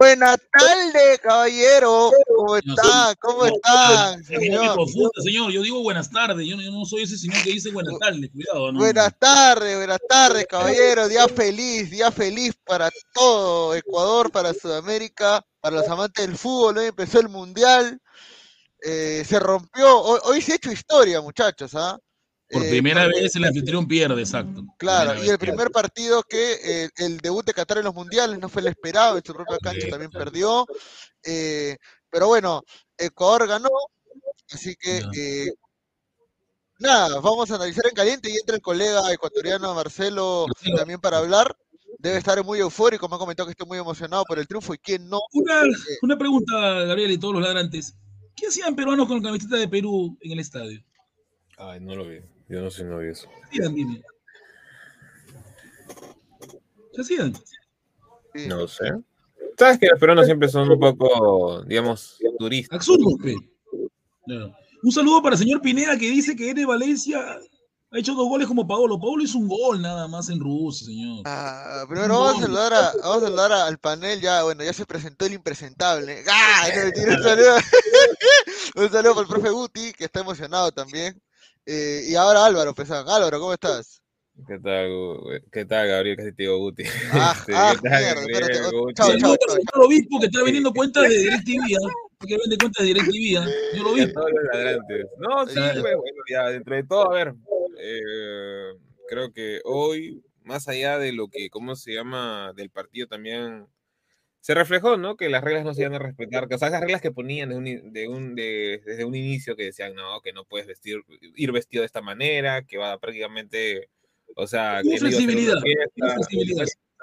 Buenas tardes, caballero. ¿Cómo están? ¿Cómo están, señor? señor. Yo digo buenas tardes. Yo no, soy ese señor que dice buenas tardes. Cuidado. Buenas tardes, buenas tardes, caballero. Día feliz, día feliz para todo Ecuador, para Sudamérica, para los amantes del fútbol. Hoy empezó el mundial. Eh, se rompió. Hoy, se ha hecho historia, muchachos. ¿ah? Por eh, primera vez el anfitrión pierde, exacto. Claro, y el primer partido que eh, el debut de Qatar en los mundiales no fue el esperado, en su propia cancha también perdió. Eh, pero bueno, Ecuador ganó, así que nada, vamos a analizar en caliente y entra el colega ecuatoriano Marcelo también para hablar. Debe estar muy eufórico, me ha comentado que estoy muy emocionado por el triunfo y quién no. Una, una pregunta, Gabriel, y todos los ladrantes. ¿Qué hacían peruanos con la camiseta de Perú en el estadio? Ay, no lo vi. Yo no sé no vi eso. ¿Qué hacían, dime? ¿Qué hacían? No sé. Sabes que los peruanos siempre son un poco, digamos, turistas. Absurdo, no. Un saludo para el señor Pineda que dice que N Valencia ha hecho dos goles como Paolo. Paolo hizo un gol nada más en Rusia, señor. Ah, primero vamos, a saludar a, vamos a saludar al panel. Ya, bueno, ya se presentó el impresentable. ¡Ah! un saludo. un saludo para el profe Guti, que está emocionado también. Eh, y ahora Álvaro, Pesán. Álvaro, ¿cómo estás? ¿Qué tal, ¿Qué tal Gabriel? Casi te digo Guti. Ah, este, ah mierda, espérate. Chao, chao, chao. obispo que está vendiendo cuentas de DirecTV, ¿eh? que vende cuentas de DirecTV, ¿eh? Yo lo vi. No, sí, bueno, ya, dentro de todo, a ver, eh, creo que hoy, más allá de lo que, ¿cómo se llama? Del partido también se reflejó, ¿no? Que las reglas no se iban a respetar, que, o sea, esas reglas que ponían de un, de un, de, desde un inicio que decían, no, que no puedes vestir, ir vestido de esta manera, que va prácticamente, o sea, que flexibilidad,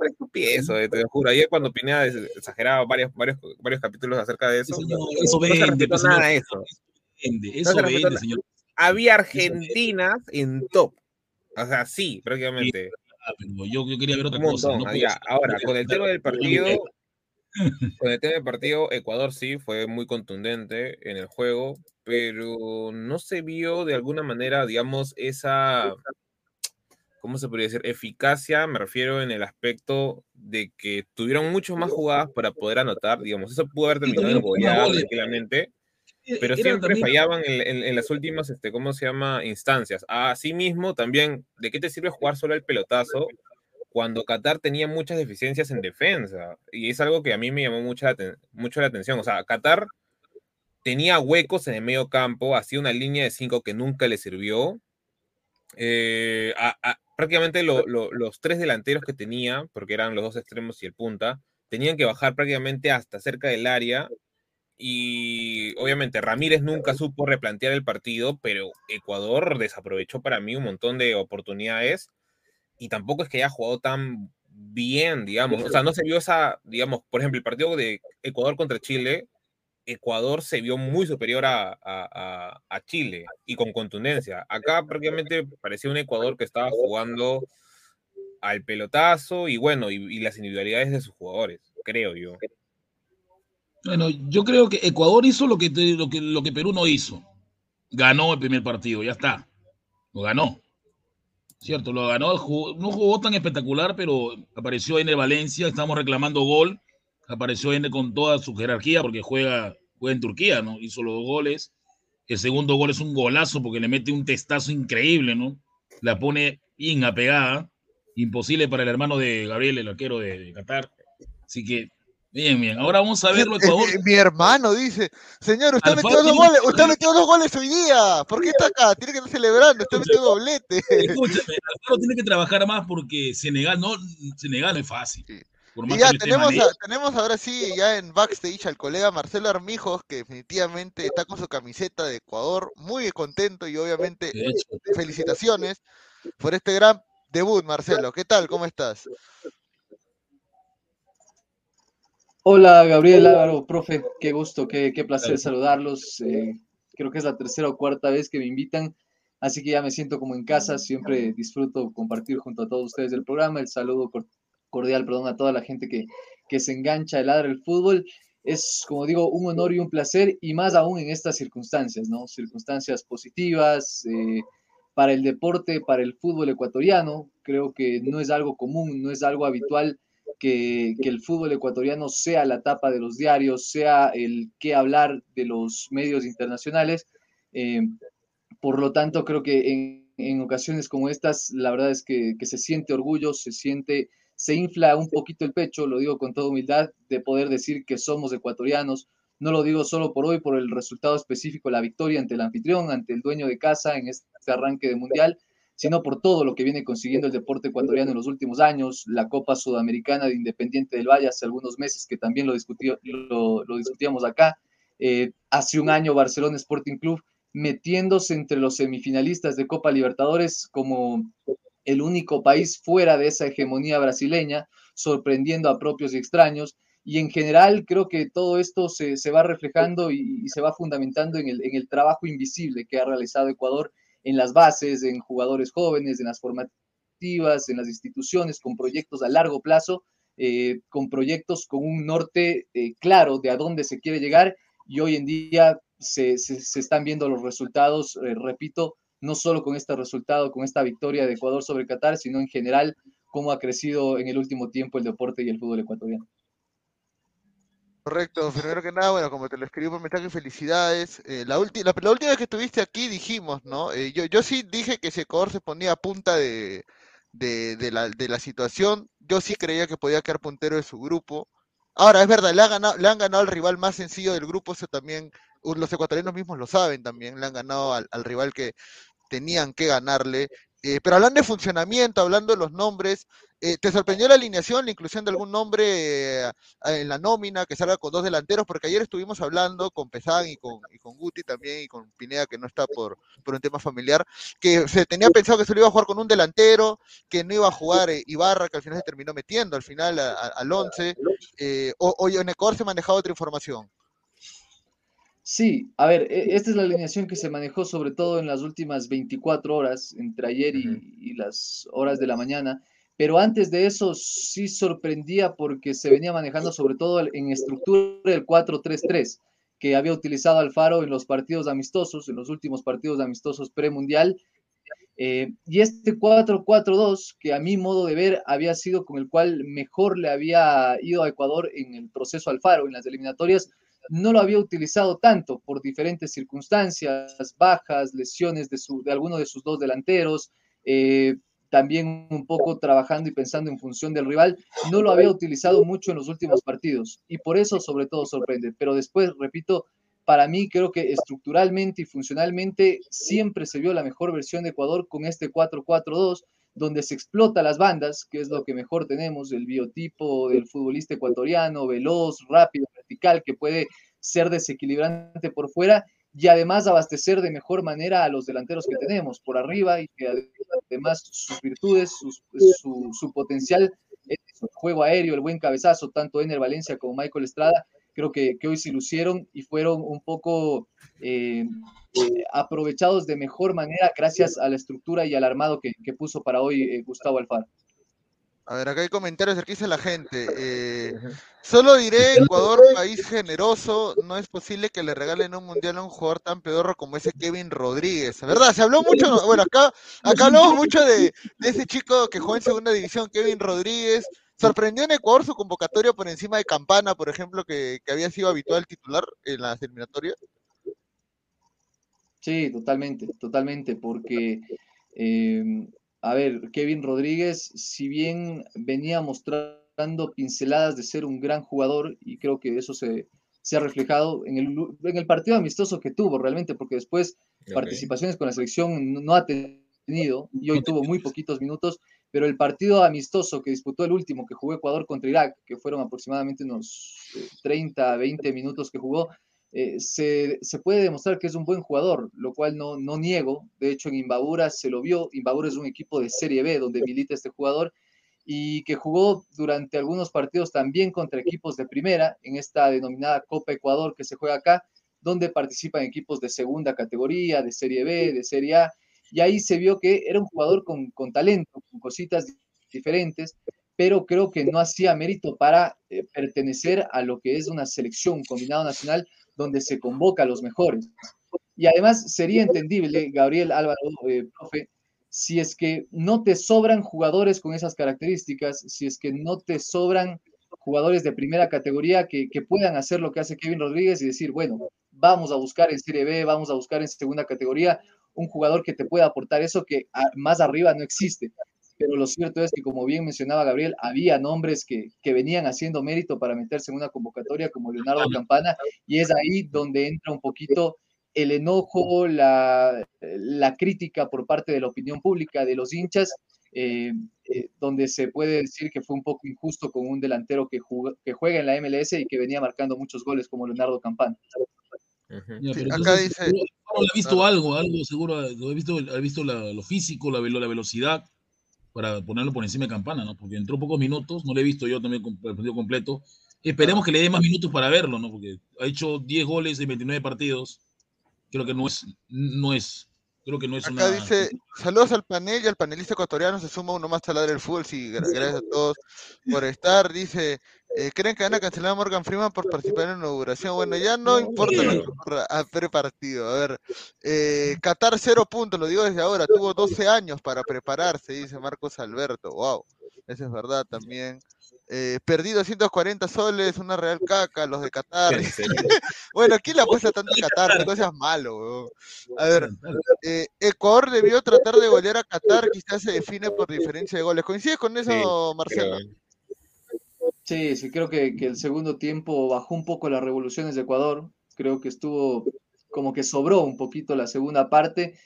estupidez, eso, eh, te lo juro. Ayer cuando Pineda exageraba varios, varios, varios capítulos acerca de eso, Sí, señor, no eso se vende, respetó pues, nada eso. Vende, No eso se respetó vende, nada. señor. Había argentinas en top. O sea, sí, prácticamente. Pero yo, yo quería ver otra cosa. no ah, ya. Ahora, con el tema del partido, no- con el tema del partido, Ecuador sí fue muy contundente en el juego, pero no se vio de alguna manera, digamos, esa, ¿cómo se podría decir? Eficacia, me refiero en el aspecto de que tuvieron muchas más jugadas para poder anotar, digamos, eso pudo haber terminado en goleada tranquilamente, pero Era siempre también- fallaban en, en- en las últimas, este, ¿cómo se llama? Instancias. Asimismo, también, ¿de qué te sirve jugar solo el pelotazo cuando Qatar tenía muchas deficiencias en defensa? Y es algo que a mí me llamó mucha, mucho la atención. O sea, Qatar tenía huecos en el medio campo, hacía una línea de cinco que nunca le sirvió. Eh, prácticamente lo- lo- los tres delanteros que tenía, porque eran los dos extremos y el punta, tenían que bajar prácticamente hasta cerca del área y obviamente Ramírez nunca supo replantear el partido, pero Ecuador desaprovechó para mí un montón de oportunidades y tampoco es que haya jugado tan bien, digamos. O sea, no se vio esa, digamos, por ejemplo, el partido de Ecuador contra Chile, Ecuador se vio muy superior a, a- a- a Chile y con contundencia. Acá prácticamente parecía un Ecuador que estaba jugando al pelotazo y bueno, y, y las individualidades de sus jugadores, creo yo. Bueno, yo creo que Ecuador hizo lo que, lo que, lo que Perú no hizo. Ganó el primer partido, ya está. Lo ganó. Cierto, lo ganó. no jugó tan espectacular, pero apareció en Valencia. Estamos reclamando gol. Apareció N con toda su jerarquía porque juega, juega en Turquía, ¿no? Hizo los dos goles. El segundo gol es un golazo porque le mete un testazo increíble, ¿no? La pone bien apegada. Imposible para el hermano de Gabriel, el arquero de, de Qatar. Así que, bien, bien. Ahora vamos a verlo, Eh, Ecuador. eh, Mi hermano dice, señor, usted Alfaro metió dos goles, usted metió dos goles hoy día. ¿Por qué está acá? Tiene que estar celebrando, usted metió doblete. Escúchame, Alfaro tiene que trabajar más porque Senegal no, Senegal no es fácil. Sí. Y ya tenemos, a- tenemos ahora sí ya en backstage al colega Marcelo Armijos, que definitivamente está con su camiseta de Ecuador, muy contento y obviamente felicitaciones por este gran debut, Marcelo. ¿Qué tal? ¿Cómo estás? Hola Gabriel Álvaro, profe, qué gusto, qué, qué placer saludarlos. eh, creo que es la tercera o cuarta vez que me invitan, así que ya me siento como en casa, siempre disfruto compartir junto a todos ustedes el programa, el saludo cor- cordial, perdón, a toda la gente que, que se engancha el ladra el fútbol. Es, como digo, un honor y un placer, y más aún en estas circunstancias, ¿no? Circunstancias positivas eh, para el deporte, para el fútbol ecuatoriano. Creo que no es algo común, no es algo habitual que, el fútbol ecuatoriano sea la tapa de los diarios, sea el que hablar de los medios internacionales. Eh, por lo tanto, creo que en, en ocasiones como estas, la verdad es que, que se siente orgullo, se siente, se infla un poquito el pecho, lo digo con toda humildad, de poder decir que somos ecuatorianos. No lo digo solo por hoy, por el resultado específico, la victoria ante el anfitrión, ante el dueño de casa en este arranque de mundial, sino por todo lo que viene consiguiendo el deporte ecuatoriano en los últimos años, la Copa Sudamericana de Independiente del Valle hace algunos meses, que también lo, discutió, lo, discutíamos acá, eh, hace un año Barcelona Sporting Club metiéndose entre los semifinalistas de Copa Libertadores como el único país fuera de esa hegemonía brasileña, sorprendiendo a propios y extraños. Y en general creo que todo esto se, va reflejando y, se va fundamentando en el trabajo invisible que ha realizado Ecuador en las bases, en jugadores jóvenes, en las formativas, en las instituciones, con proyectos a largo plazo, eh, con proyectos con un norte eh, claro de a dónde se quiere llegar y hoy en día se, están viendo los resultados, eh, repito, no solo con este resultado, con esta victoria de Ecuador sobre Qatar, sino en general cómo ha crecido en el último tiempo el deporte y el fútbol ecuatoriano. Correcto, primero que nada, bueno, como te lo escribí por mensaje, felicidades. Eh, la, la, la, última vez que estuviste aquí dijimos, ¿no? Eh, yo, yo sí dije que si Ecuador se ponía a punta de, de, de, la, de la situación, yo sí creía que podía quedar puntero de su grupo. Ahora, es verdad, le, ha ganado, le han ganado al rival más sencillo del grupo, eso también, los ecuatorianos mismos lo saben también, le han ganado al, al rival que tenían que ganarle. Eh, pero hablando de funcionamiento, hablando de los nombres, Eh, ¿Te sorprendió la alineación, la inclusión de algún nombre eh, en la nómina que salga con dos delanteros? Porque ayer estuvimos hablando con Pesán y con, y con Guti también y con Pineda, que no está por, por un tema familiar, que se tenía pensado que se lo iba a jugar con un delantero, que no iba a jugar eh, Ibarra, que al final se terminó metiendo al final a- a- al 11, eh, o, o en Ecuador se manejaba otra información. Sí, a ver, e- esta es la alineación que se manejó sobre todo en las últimas 24 horas, entre ayer y, y las horas de la mañana, pero antes de eso sí sorprendía porque se venía manejando sobre todo en estructura el 4-3-3 que había utilizado Alfaro en los partidos amistosos, en los últimos partidos amistosos premundial. Eh, y este 4-4-2, que a mi modo de ver había sido con el cual mejor le había ido a Ecuador en el proceso Alfaro, en las eliminatorias, no lo había utilizado tanto por diferentes circunstancias, bajas, lesiones de, su, de alguno de sus dos delanteros, eh, también un poco trabajando y pensando en función del rival, no lo había utilizado mucho en los últimos partidos y por eso sobre todo sorprende. Pero después, repito, para mí creo que estructuralmente y funcionalmente siempre se vio la mejor versión de Ecuador con este 4-4-2, donde se explota las bandas, que es lo que mejor tenemos, el biotipo del futbolista ecuatoriano, veloz, rápido, vertical, que puede ser desequilibrante por fuera y además abastecer de mejor manera a los delanteros que tenemos por arriba y que además sus virtudes, sus- su, su potencial, el juego aéreo, el buen cabezazo, tanto Ener Valencia como Michael Estrada, creo que, que hoy se lucieron y fueron un poco eh, eh, aprovechados de mejor manera gracias a la estructura y al armado que, que puso para hoy eh, Gustavo Alfaro. A ver, acá hay comentarios qué dice la gente. Eh, solo diré, Ecuador, país generoso, no es posible que le regalen un mundial a un jugador tan pedorro como ese Kevin Rodríguez. ¿Verdad? Se habló mucho, bueno, acá, acá hablamos mucho de, de ese chico que jugó en segunda división, Kevin Rodríguez. Sorprendió en Ecuador su convocatoria por encima de Campana, por ejemplo, que, que había sido habitual titular en las eliminatorias. Sí, totalmente, totalmente, porque, eh, a ver, Kevin Rodríguez, si bien venía mostrando pinceladas de ser un gran jugador, y creo que eso se, se ha reflejado en el, en el partido amistoso que tuvo realmente, porque después participaciones con la selección no, no ha tenido, y hoy tuvo muy poquitos minutos, pero el partido amistoso que disputó el último, que jugó Ecuador contra Irak, que fueron aproximadamente unos eh, 30, 20 minutos que jugó, eh, se, puede demostrar que es un buen jugador, lo cual no, niego. De hecho, en Imbabura se lo vio. Imbabura es un equipo de Serie B donde milita este jugador y que jugó durante algunos partidos también contra equipos de primera en esta denominada Copa Ecuador que se juega acá, donde participan equipos de segunda categoría, de Serie B, de Serie A. Y ahí se vio que era un jugador con, con talento, con cositas diferentes, pero creo que no hacía mérito para eh, pertenecer a lo que es una selección, un combinado nacional, donde se convoca a los mejores. Y además sería entendible, Gabriel Álvaro, eh, profe, si es que no te sobran jugadores con esas características, si es que no te sobran jugadores de primera categoría que, que puedan hacer lo que hace Kevin Rodríguez y decir, bueno, vamos a buscar en Serie B, vamos a buscar en segunda categoría un jugador que te pueda aportar eso que más arriba no existe. Pero lo cierto es que, como bien mencionaba Gabriel, había nombres que, que venían haciendo mérito para meterse en una convocatoria como Leonardo Campana, y es ahí donde entra un poquito el enojo, la, la crítica por parte de la opinión pública, de los hinchas, eh, eh, donde se puede decir que fue un poco injusto con un delantero que, juga- que juega en la MLS y que venía marcando muchos goles como Leonardo Campana. Ya, Sí, pero acá dice- seguro- seguro visto algo, algo seguro, ha visto, ha visto la- lo físico, la, velo- la velocidad para ponerlo por encima de Campana, ¿no? Porque entró pocos minutos, no lo he visto yo también el partido completo. Esperemos que le dé más minutos para verlo, ¿no? Porque ha hecho 10 goles en 29 partidos. Creo que no es, no es, creo que no es Acá una... dice, saludos al panel y al panelista ecuatoriano, se suma uno más a ladrar el fútbol, sí, gra- gracias a todos por estar, dice, eh, ¿creen que van a cancelar a Morgan Freeman por participar en la inauguración? Bueno, ya no importa lo que ocurra a pre-partido, a ver, eh, Qatar cero puntos, lo digo desde ahora, tuvo 12 años para prepararse, dice Marcos Alberto, wow, eso es verdad también. Eh, perdí 240 soles, una real caca, los de Qatar. Bueno, ¿quién le apuesta tanto a Qatar? No seas malo, weón. A ver, eh, Ecuador debió tratar de golear a Qatar, quizás se define por diferencia de goles. ¿Coincides con eso, Sí, Marcelo? creo. Sí, sí, creo que, que el segundo tiempo bajó un poco las revoluciones de Ecuador. Creo que estuvo como que sobró un poquito la segunda parte.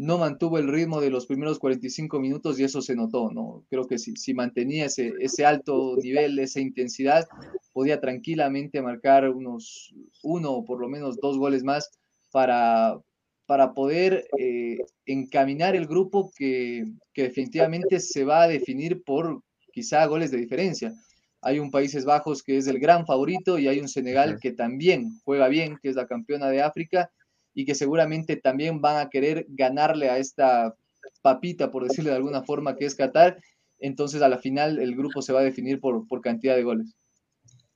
No mantuvo el ritmo de los primeros 45 minutos y eso se notó, ¿no? Creo que si, si mantenía ese, ese alto nivel, esa intensidad, podía tranquilamente marcar unos uno o por lo menos dos goles más para, para poder eh, encaminar el grupo que, que definitivamente se va a definir por quizá goles de diferencia. Hay un Países Bajos que es el gran favorito y hay un Senegal que también juega bien, que es la campeona de África y que seguramente también van a querer ganarle a esta papita, por decirle de alguna forma, que es Qatar. Entonces, a la final, el grupo se va a definir por, por cantidad de goles.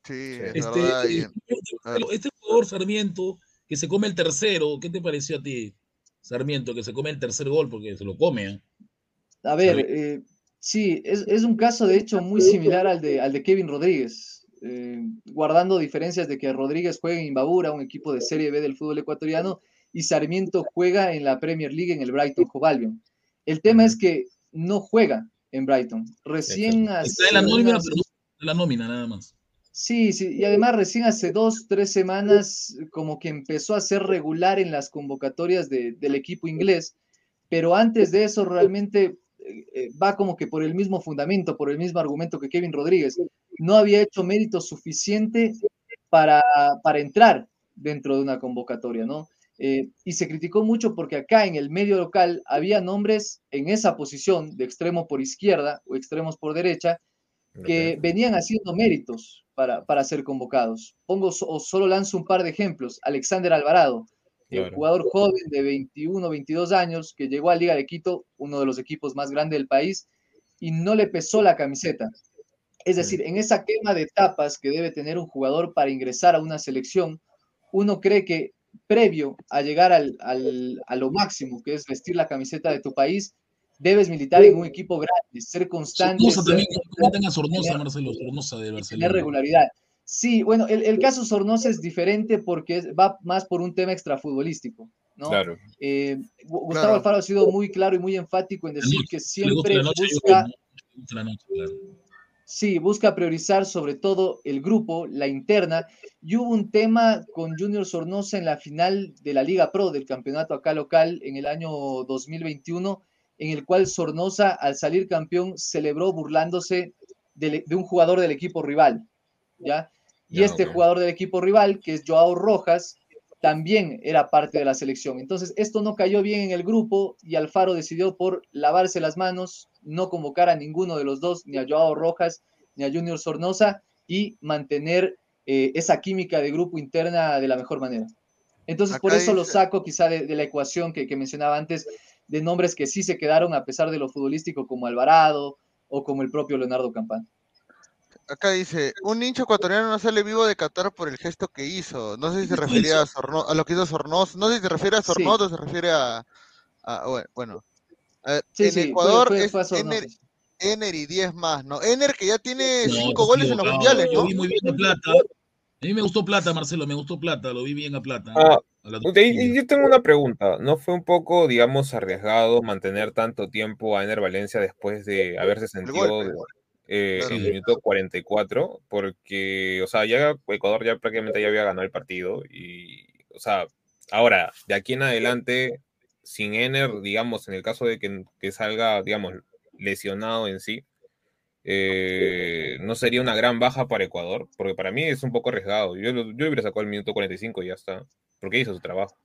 Sí, este, eh, este jugador Sarmiento que se come el tercero, ¿qué te pareció a ti, Sarmiento, que se come el tercer gol porque se lo come? ¿eh? A ver, eh, sí, es, es, un caso de hecho muy similar al de, al de Kevin Rodríguez. Eh, guardando diferencias de que Rodríguez juega en Imbabura, un equipo de Serie B del fútbol ecuatoriano, y Sarmiento juega en la Premier League en el Brighton Hove Albion. El tema es que no juega en Brighton. Recién Está en la nómina, pero no la nómina nada más. Sí, sí, y además recién hace dos, tres semanas como que empezó a ser regular en las convocatorias de, del equipo inglés, pero antes de eso realmente eh, eh, va como que por el mismo fundamento, por el mismo argumento que Kevin Rodríguez. No había hecho mérito suficiente para, para entrar dentro de una convocatoria, ¿no? Eh, y se criticó mucho porque acá en el medio local había nombres en esa posición de extremo por izquierda o extremos por derecha que venían haciendo méritos para, para ser convocados. Pongo o solo lanzo un par de ejemplos. Alexander Alvarado, Claro. El jugador joven de 21, 22 años que llegó a Liga de Quito, uno de los equipos más grandes del país, y no le pesó la camiseta. Es decir, en esa quema de etapas que debe tener un jugador para ingresar a una selección, uno cree que previo a llegar al, al, a lo máximo, que es vestir la camiseta de tu país, debes militar en un equipo grande, ser constante. Sornosa también, tenga Sornosa, Marcelo, Sornosa de Barcelona. Tener regularidad. Sí, bueno, el, el, caso Sornosa es diferente porque va más por un tema extrafutbolístico, ¿no? Claro. Eh, Gustavo claro. Alfaro ha sido muy claro y muy enfático en decir que siempre busca... Sí, busca priorizar sobre todo el grupo, la interna, y hubo un tema con Junior Sornosa en la final de la Liga Pro del campeonato acá local en el año 2021, en el cual Sornosa, al salir campeón, celebró burlándose de, de un jugador del equipo rival, ¿ya? Y este okay. jugador del equipo rival, que es Joao Rojas, también era parte de la selección. Entonces, esto no cayó bien en el grupo y Alfaro decidió por lavarse las manos, no convocar a ninguno de los dos, ni a Joao Rojas, ni a Junior Sornosa, y mantener eh, esa química de grupo interna de la mejor manera. Entonces, Acá por eso dice... lo saco quizá de, de la ecuación que, que, mencionaba antes, de nombres que sí se quedaron a pesar de lo futbolístico, como Alvarado o como el propio Leonardo Campán acá dice, un hincha ecuatoriano no sale vivo de Qatar por el gesto que hizo. No sé si se refería a, Sorno, a lo que hizo Sornos, no sé si se refiere a Sornos sí. o se refiere a, a bueno. Sí, en sí, Ecuador fue, fue, fue es Ener, Ener, y 10 más, ¿no? Ener que ya tiene 5 no, goles en los mundiales, ¿no? Lo vi muy bien a Plata. A mí me gustó Plata, Marcelo, me gustó Plata, lo vi bien a Plata. Ah, y yo tengo una pregunta, ¿no fue un poco, digamos, arriesgado mantener tanto tiempo a Ener Valencia después de haberse sentido eh, claro. en el minuto 44, porque, o sea, ya Ecuador ya prácticamente ya había ganado el partido y, o sea, ahora, de aquí en adelante, sin Ener, digamos, en el caso de que, que salga, digamos, lesionado en sí, eh, no sería una gran baja para Ecuador, porque para mí es un poco arriesgado. Yo, yo hubiera sacado el minuto 45 y ya está, porque hizo su trabajo.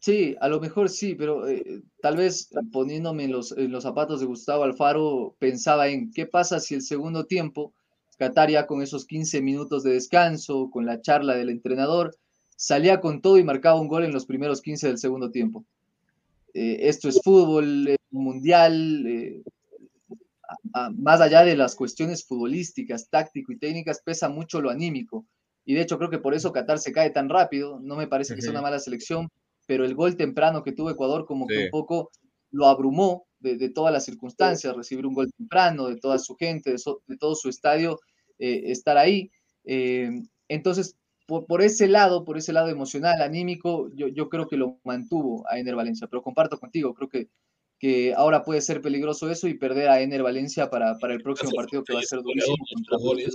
Sí, a lo mejor sí, pero eh, tal vez poniéndome en los, en los, zapatos de Gustavo Alfaro, pensaba en qué pasa si el segundo tiempo, Qatar ya con esos 15 minutos de descanso, con la charla del entrenador, salía con todo y marcaba un gol en los primeros 15 del segundo tiempo. Eh, esto es fútbol, eh, mundial, eh, a, a, más allá de las cuestiones futbolísticas, táctico y técnicas, pesa mucho lo anímico. Y de hecho creo que por eso Qatar se cae tan rápido, no me parece que sea una mala selección, pero el gol temprano que tuvo Ecuador como sí. que un poco lo abrumó de, de, todas las circunstancias, recibir un gol temprano, de toda su gente, de, so, de todo su estadio, eh, estar ahí. Eh, entonces, por, por, ese lado, por ese lado emocional, anímico, yo, yo creo que lo mantuvo a Ener Valencia, pero comparto contigo, creo que, que ahora puede ser peligroso eso y perder a Ener Valencia para, para el próximo partido que va a ser durísimo contra goles,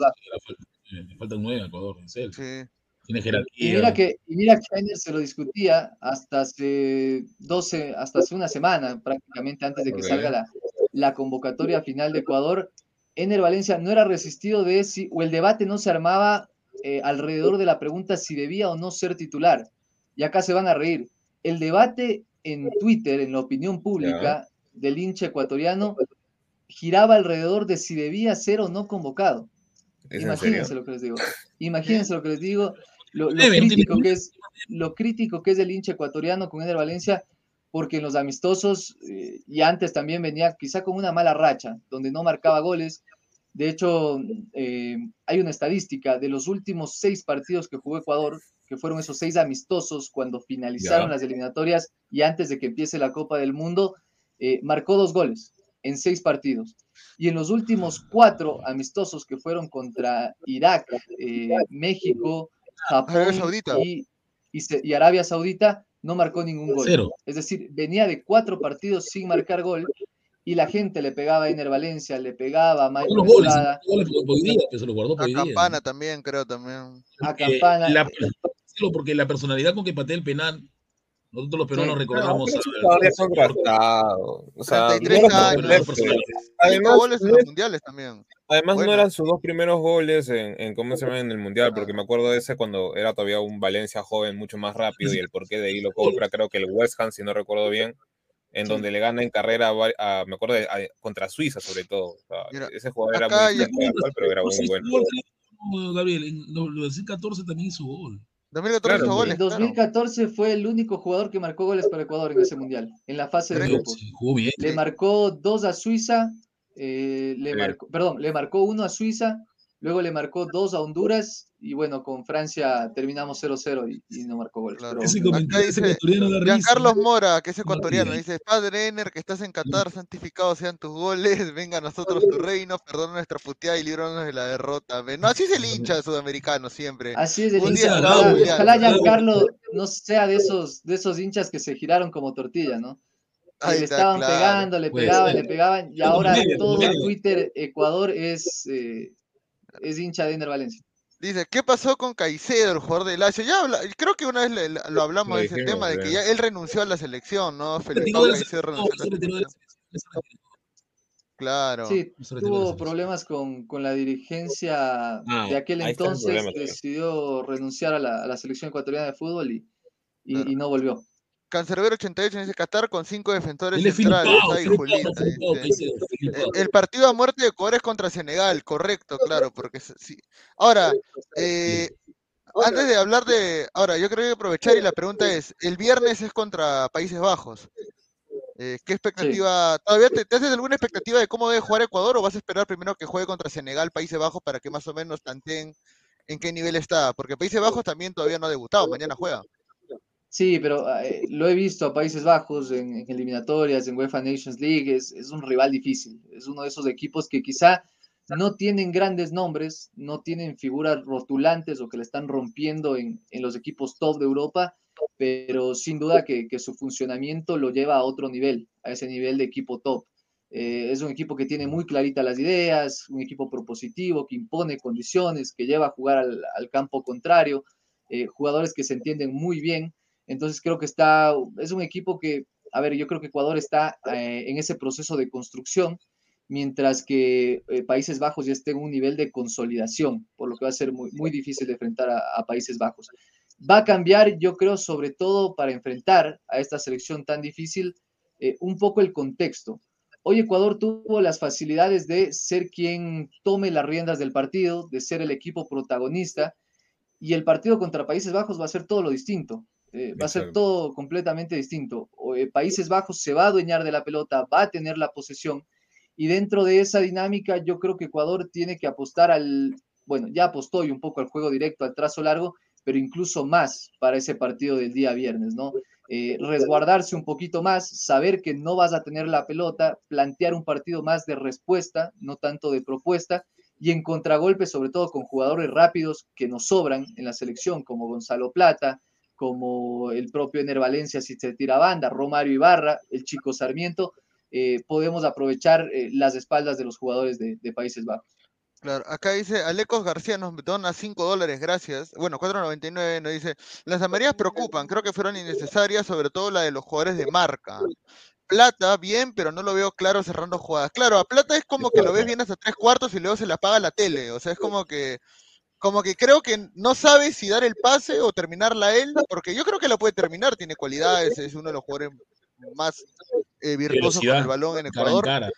Le faltan nueve a Ecuador, en serio. Sí. Tiene Y jerarquía. mira que, y mira que Steiner se lo discutía hasta hace 12, hasta hace una semana, prácticamente antes de que salga la, la convocatoria final de Ecuador. Ener Valencia no era resistido de si, o el debate no se armaba eh, alrededor de la pregunta si debía o no ser titular. Y acá se van a reír. El debate en Twitter, en la opinión pública del hincha ecuatoriano, giraba alrededor de si debía ser o no convocado. ¿Es en Imagínense lo que les digo. Imagínense lo que les digo. Lo, lo Debe, no tiene crítico que es, lo crítico que es el hincha ecuatoriano con Eder Valencia, porque en los amistosos eh, y antes también venía quizá con una mala racha, donde no marcaba goles. De hecho, eh, hay una estadística de los últimos seis partidos que jugó Ecuador, que fueron esos seis amistosos cuando finalizaron las eliminatorias y antes de que empiece la Copa del Mundo, eh, marcó dos goles en seis partidos. Y en los últimos cuatro amistosos que fueron contra Irak, eh, México, Japón Arabia Saudita. y, y Arabia Saudita, no marcó ningún gol. Cero. Es decir, venía de cuatro partidos sin marcar gol y la gente le pegaba a Ener Valencia, le pegaba a Michael Los goles, goles por hoy día, que se lo guardó por A hoy día. Campana también, creo, también. a Porque Campana. la- solo porque la personalidad con que patea el penal, nosotros los peruanos Sí. recordamos. Todavía son. O sea, 33 no era años, perfecto. personal. Cinco Además, goles en los mundiales también. Además Bueno. no eran sus dos primeros goles en, en cómo se llama en el mundial, porque me acuerdo de ese cuando era todavía un Valencia joven mucho más rápido y el porqué de ahí lo compra, creo que el West Ham, si no recuerdo bien, en donde le gana en carrera, a vari- a- me acuerdo, a- contra Suiza sobre todo. O sea, Mira, ese jugador era muy actual, pero era muy bueno. No, Gabriel, en 2014 también hizo gol. 2014 Claro, hizo en goles. En claro. 2014 fue el único jugador que marcó goles para Ecuador en ese mundial, en la fase de grupos. Sí. Le marcó dos a Suiza, eh, le Sí. marcó, perdón, le marcó uno a Suiza, luego le marcó dos a Honduras y bueno, con Francia terminamos 0-0 y, y no marcó goles. Claro. pero- Acá dice. Giancarlos Mora, que es ecuatoriano, dice, Padre Ener, que estás en Qatar, santificados sean tus goles, venga a nosotros tu reino, perdona nuestra puteada y líbranos de la derrota. No, así es el hincha sudamericano siempre. Así es el hincha. Ojalá, Giancarlo no sea de esos, de esos hinchas que se giraron como tortilla, ¿no? Ahí le está, estaban claro. pegando, le Puede pegaban, le pegaban, y ahora todo. Twitter Ecuador es, eh, es hincha de Ener Valencia. Dice, ¿qué pasó con Caicedo, el jugador de Lazio? Ya habla- creo que una vez le- le- lo hablamos de ese dijimos, tema, de que ya él renunció a la selección, ¿no? Felipe Caicedo. Claro. Sí, tuvo problemas con, con la dirigencia Ah, de aquel ahí está el entonces, problema decidió renunciar a la, a la selección ecuatoriana de fútbol y, y, Claro. y no volvió. Cancerbero 88 dice Qatar con cinco defensores es centrales. filipao, Ay, filipao, Julita, filipao, dice. Caicedo, El, partido a muerte de Ecuador es contra Senegal, correcto, claro, porque sí. Ahora, eh, antes de hablar de, ahora yo creo que hay que aprovechar y la pregunta es, el viernes es contra Países Bajos. Eh, ¿Qué expectativa? ¿Todavía te, te haces alguna expectativa de cómo debe jugar Ecuador o vas a esperar primero que juegue contra Senegal, Países Bajos, para que más o menos tanteen en qué nivel está? Porque Países Bajos también todavía no ha debutado, mañana juega. Sí, pero eh, lo he visto a Países Bajos en, en eliminatorias, en UEFA Nations League, es, es un rival difícil, es uno de esos equipos que quizá no tienen grandes nombres, no tienen figuras rotulantes o que le están rompiendo en, en los equipos top de Europa, pero sin duda que, que su funcionamiento lo lleva a otro nivel, a ese nivel de equipo top. Eh, es un equipo que tiene muy claritas las ideas, un equipo propositivo, que impone condiciones, que lleva a jugar al, al campo contrario, eh, jugadores que se entienden muy bien. Entonces creo que está, es un equipo que, a ver, yo creo que Ecuador está eh, en ese proceso de construcción, mientras que eh, Países Bajos ya está en un nivel de consolidación, por lo que va a ser muy, muy difícil de enfrentar a, Países Bajos. Va a cambiar, yo creo, sobre todo para enfrentar a esta selección tan difícil, eh, un poco el contexto. Hoy Ecuador tuvo las facilidades de ser quien tome las riendas del partido, de ser el equipo protagonista, y el partido contra Países Bajos va a ser todo lo distinto. Eh, va a ser todo completamente distinto. O, eh, Países Bajos se va a adueñar de la pelota, va a tener la posesión, y dentro de esa dinámica yo creo que Ecuador tiene que apostar al, bueno, ya apostó y un poco al juego directo, al trazo largo, pero incluso más para ese partido del día viernes, ¿no? Eh, resguardarse un poquito más, saber que no vas a tener la pelota, plantear un partido más de respuesta, no tanto de propuesta, y en contragolpe, sobre todo con jugadores rápidos que nos sobran en la selección, como Gonzalo Plata, como el propio Ener Valencia si se tira banda, Romario Ibarra, el chico Sarmiento, eh, podemos aprovechar eh, las espaldas de los jugadores de, Países Bajos. Claro, acá dice Alecos García nos dona 5 dólares, gracias. Bueno, 4.99 nos dice, las amarillas preocupan, creo que fueron innecesarias, sobre todo la de los jugadores de marca. Plata, bien, pero no lo veo claro cerrando jugadas. Claro, a Plata es como que lo ves bien hasta tres cuartos y luego se le apaga la tele. O sea, es como que, como que creo que no sabe si dar el pase o terminarla él, porque yo creo que lo puede terminar, tiene cualidades, es uno de los jugadores más eh, virtuosos con el balón en cara en Ecuador. cara.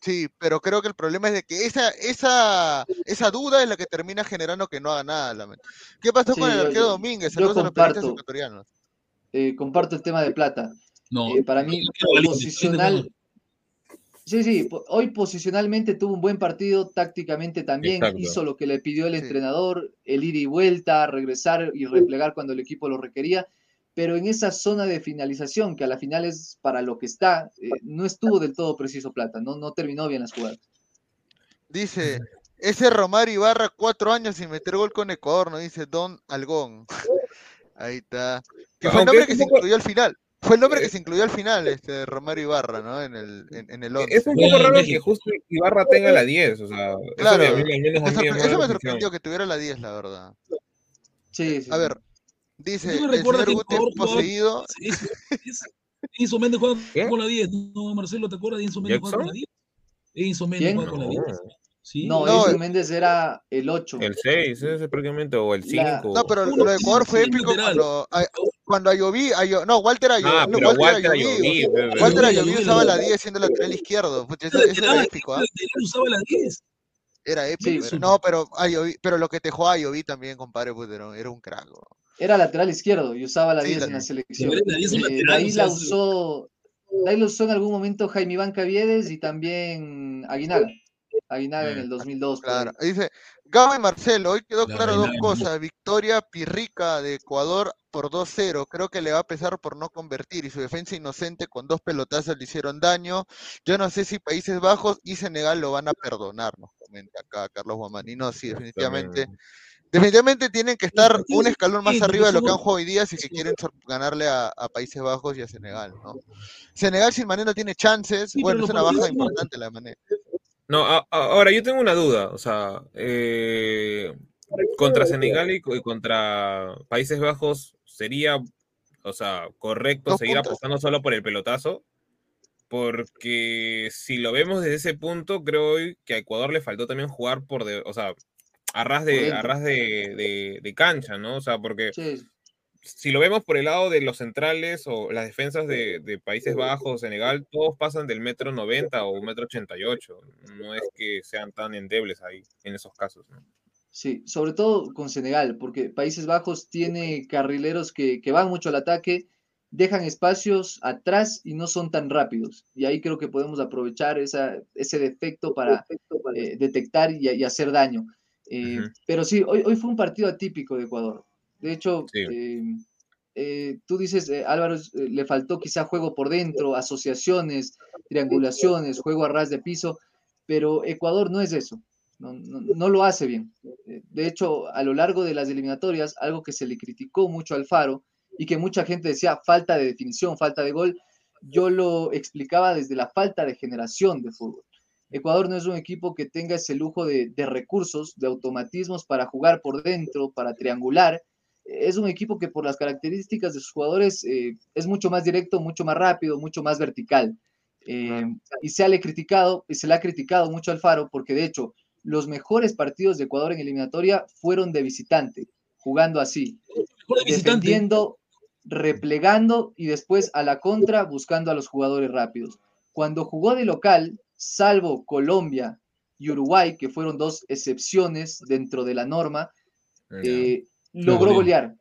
Sí, pero creo que el problema es de que esa, esa, esa duda es la que termina generando que no haga nada. la mente. ¿Qué pasó Sí, con el arquero Domínguez? yo Saludos a los periodistas comparto. ecuatorianos. Eh, comparto el tema de plata. No, Eh, para mí, quiero valiente, posicional. Sí, sí, hoy posicionalmente tuvo un buen partido, tácticamente también Exacto. hizo lo que le pidió el Sí. entrenador, el ir y vuelta, regresar y replegar cuando el equipo lo requería, pero en esa zona de finalización, que a la final es para lo que está, eh, no estuvo del todo preciso Plata, no, no terminó bien las jugadas. Dice, ese Romario Ibarra, cuatro años sin meter gol con Ecuador, nos dice Don Algón. Ahí está. Que fue el nombre que se incluyó al final. Fue el nombre que Eh. se incluyó al final, este Romario Ibarra, ¿no? En el, en, en el 11. Es un poco raro que justo Ibarra tenga la 10, o sea, Claro, eso me- menos eso la me sorprendió que tuviera la 10, la verdad. Sí, sí, A ver, dice Eso el señor que Guti es jugaba- poseído. Eso, eso. Enzo Méndez juega ¿Qué? con la 10. No, Marcelo, ¿te acuerdas de Enzo Méndez juega con la 10? Enzo Méndez ¿Quién? juega con la 10. Sí. No, No, el- Méndez era el 8. El 6, ese prácticamente, o el La- 5. No, pero Uno lo de Ecuador fue sí, épico cuando, a- cuando Ayoví, Ayo- no, Walter Ayoví, Ah, no, pero Walter Ayoví. Walter Ayoví, Ayoví Ayoví, usaba la Ayoví. 10 siendo lateral izquierdo, eso, Era épico, ¿ah? usaba la 10. Era épico. Sí. era- No, pero Ayoví, pero lo que te jugaba Ayoví también, compadre, pues era, un crack. Era lateral izquierdo y usaba la Sí, 10 la- en la selección. la 10 es un Eh, lateral, ahí o sea, la usó, ahí lo usó en algún momento Jaime Iván Caviedes y también Aguinaga. Aguinaga en Mm, el 2002. por ahí. Claro. Dice, Gabo y Marcelo, hoy quedó La claro dos cosas. Victoria pirrica de Ecuador por 2-0. Creo que le va a pesar por no convertir y su defensa inocente con dos pelotazos le hicieron daño. Yo no sé si Países Bajos y Senegal lo van a perdonar, nos comenta acá Carlos Guamani. No, sí, definitivamente. Definitivamente tienen que estar un escalón más arriba de lo que han jugado hoy día si que quieren ganarle a, a Países Bajos y a Senegal, ¿no? Senegal sin Mané no tiene chances. Sí, bueno, es una baja importante la de Mané. No, a- ahora yo tengo una duda, o sea, eh, contra Senegal y, co- y contra Países Bajos sería, o sea, correcto seguir puntos. apostando solo por el pelotazo, porque si lo vemos desde ese punto, creo hoy que a Ecuador le faltó también jugar por, de, o sea, a ras de, a ras de, de- de cancha, ¿no? O sea, porque Sí, si lo vemos por el lado de los centrales o las defensas de, de Países Bajos, Senegal, todos pasan del metro 90 o metro 88. No es que sean tan endebles ahí en esos casos. ¿no? sí, sobre todo con Senegal, porque Países Bajos tiene carrileros que, que van mucho al ataque, dejan espacios atrás y no son tan rápidos. Y ahí creo que podemos aprovechar esa, ese defecto para eh, detectar y, y hacer daño. Eh. Pero sí, hoy, hoy fue un partido atípico de Ecuador. De hecho, Sí. eh, eh, tú dices, eh, Álvaro, eh, le faltó quizá juego por dentro, asociaciones, triangulaciones, juego a ras de piso, pero Ecuador no es eso, no, no- no lo hace bien. De hecho, a lo largo de las eliminatorias, algo que se le criticó mucho al Faro y que mucha gente decía falta de definición, falta de gol, yo lo explicaba desde la falta de generación de fútbol. Ecuador no es un equipo que tenga ese lujo de, de recursos, de automatismos para jugar por dentro, para triangular. Es un equipo que por las características de sus jugadores eh, es mucho más directo, mucho más rápido, mucho más vertical. Eh, y se le, criticado, y se le ha criticado mucho al Faro porque de hecho los mejores partidos de Ecuador en eliminatoria fueron de visitante, jugando así, de defendiendo, replegando y después a la contra buscando a los jugadores rápidos. Cuando jugó de local, salvo Colombia y Uruguay, que fueron dos excepciones dentro de la norma, eh, logró golear.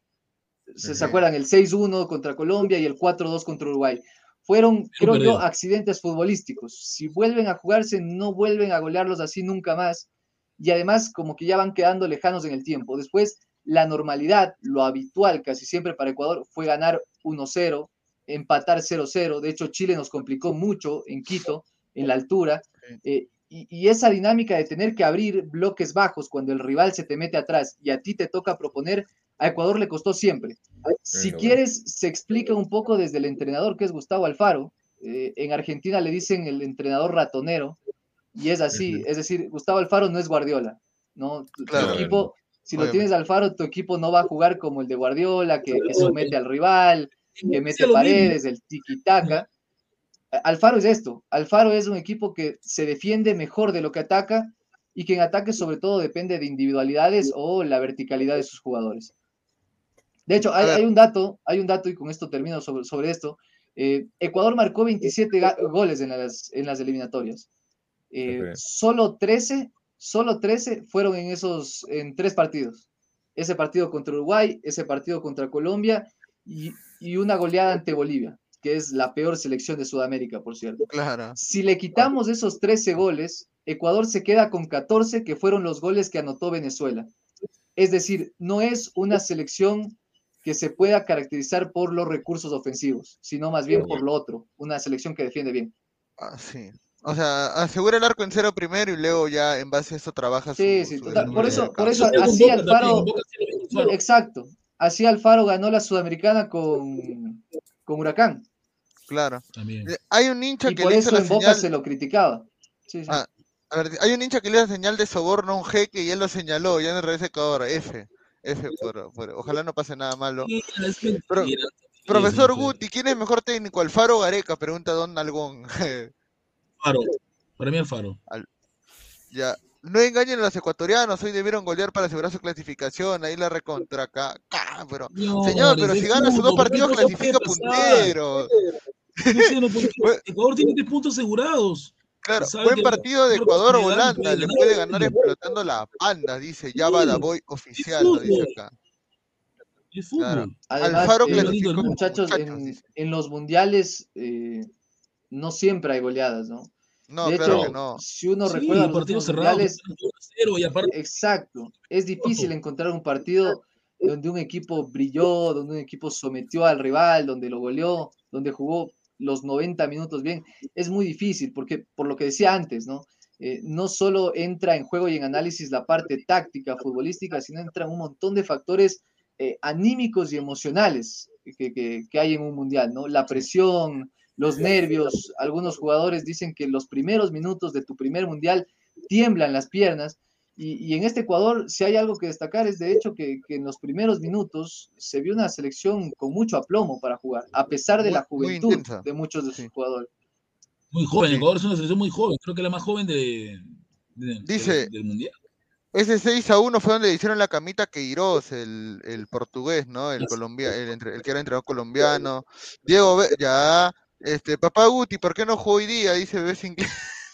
¿Se, acuerdan? El 6-1 contra Colombia y el 4-2 contra Uruguay. Fueron, creo yo, accidentes futbolísticos. Si vuelven a jugarse, no vuelven a golearlos así nunca más. Y además, como que ya van quedando lejanos en el tiempo. Después, la normalidad, lo habitual casi siempre para Ecuador, fue ganar 1-0, empatar 0-0. De hecho, Chile nos complicó mucho en Quito, en la altura. Eh, y, y esa dinámica de tener que abrir bloques bajos cuando el rival se te mete atrás y a ti te toca proponer, a Ecuador le costó siempre. Si quieres, se explica un poco desde el entrenador que es Gustavo Alfaro. Eh, en Argentina le dicen el entrenador ratonero. Y es así, es decir, Gustavo Alfaro no es Guardiola, ¿no? Tu, equipo, si lo tienes Alfaro, tu equipo no va a jugar como el de Guardiola, que, que somete al rival, que mete paredes, el tiki-taka. Alfaro es esto, Alfaro es un equipo que se defiende mejor de lo que ataca y que en ataque sobre todo depende de individualidades o la verticalidad de sus jugadores. De hecho, hay, un dato, hay un dato y con esto termino sobre, sobre esto. Eh, Ecuador marcó 27 ga- goles en las, en las eliminatorias. Eh. Solo 13, solo 13 fueron en esos, en tres partidos. Ese partido contra Uruguay, ese partido contra Colombia y, y una goleada ante Bolivia, que es la peor selección de Sudamérica, por cierto. Claro. Si le quitamos esos 13 goles, Ecuador se queda con 14, que fueron los goles que anotó Venezuela. Es decir, no es una selección que se pueda caracterizar por los recursos ofensivos, sino más bien por lo otro, una selección que defiende bien. Ah, sí. O sea, asegura el arco en cero primero y luego ya en base a eso trabaja su. Sí, sí, su total. Por eso, por eso así Alfaro. exacto, así Alfaro ganó la Sudamericana con, con Huracán. Claro. También. Eh, Hay un hincha Y que por le hizo eso la en Boca señal. se lo criticaba. Sí, sí. Ah, a ver, hay un hincha que le hizo la señal de soborno a un jeque y él lo señaló, ya no regresa a Ecuador. F. F, por, por- ojalá no pase nada malo. Sí, es mentira, Pero- sí, Profesor. Guti, ¿quién es mejor técnico? ¿Alfaro o Gareca? Pregunta Don Algón. Alfaro. Para mí Alfaro. ya. No engañen a los ecuatorianos, hoy debieron golear para asegurar su clasificación, ahí la recontra acá, acá, pero Señor, pero si gana sus dos partidos, clasifica puntero. Bueno. Ecuador tiene tres puntos asegurados. Claro, buen partido de Ecuador ganar, Holanda, le puede ganar explotando la panda, dice Sí, Java Boy oficial, es lo dice fútbol. acá. Es fútbol. Claro. Además, Alfaro eh, clasificó muchachos, muchachos, en, los mundiales eh, no siempre hay goleadas, ¿no? No, de claro hecho, que no. si uno Sí, recuerda los partidos últimos cerrados, mundiales, 0 y aparte exacto, es difícil encontrar un partido donde un equipo brilló, donde un equipo sometió al rival, donde lo goleó, donde jugó los 90 minutos bien. Es muy difícil porque, por lo que decía antes, ¿no? Eh, no solo entra en juego y en análisis la parte táctica, futbolística, sino entran un montón de factores eh, anímicos y emocionales que, que- que hay en un mundial, ¿no? La presión, los nervios. Algunos jugadores dicen que los primeros minutos de tu primer mundial tiemblan las piernas. Y, y en este Ecuador, si hay algo que destacar, es de hecho que, que en los primeros minutos se vio una selección con mucho aplomo para jugar, a pesar de Muy- la juventud de muchos de sus Sí. jugadores. muy joven. Ecuador es una selección muy joven. Creo que la más joven de, de- Dice- de- del mundial. Ese 6 a 1 fue donde le hicieron la camita a Queiroz, el, el portugués, ¿no? El, colombia, el, entre- el que era entrenador colombiano. Diego, ya. Este, papá Guti, ¿por qué no jugó hoy día? Dice Bebés Inglés.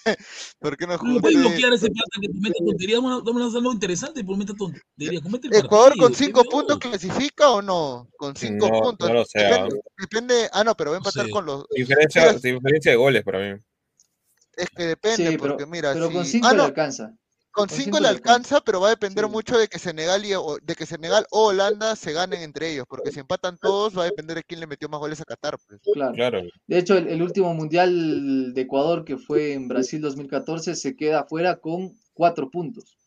¿Por qué no No puedes usted? bloquear ese plata que comete tonterías. Vamos a vamos a hacer algo interesante por meter tonterías. Comete el ¿Ecuador partido, con 5 ¿qué puntos clasifica o no? Con 5 No, puntos. no lo sé, Depende, ah. depende- Ah, no, pero va a No empatar sé. con los. Diferencia, Mira, diferencia de goles para mí. es que depende, Sí, pero, porque mira, pero con si- 5 ah, le no, alcanza. Con con 5 cinco le alcanza. pero va a depender Sí. mucho de que Senegal y, o- de que Senegal o Holanda se ganen entre ellos, porque si empatan todos va a depender de quién le metió más goles a Qatar. Pues. Claro. Claro. De hecho, el, el último mundial de Ecuador, que fue en Brasil 2014, se queda fuera con cuatro puntos.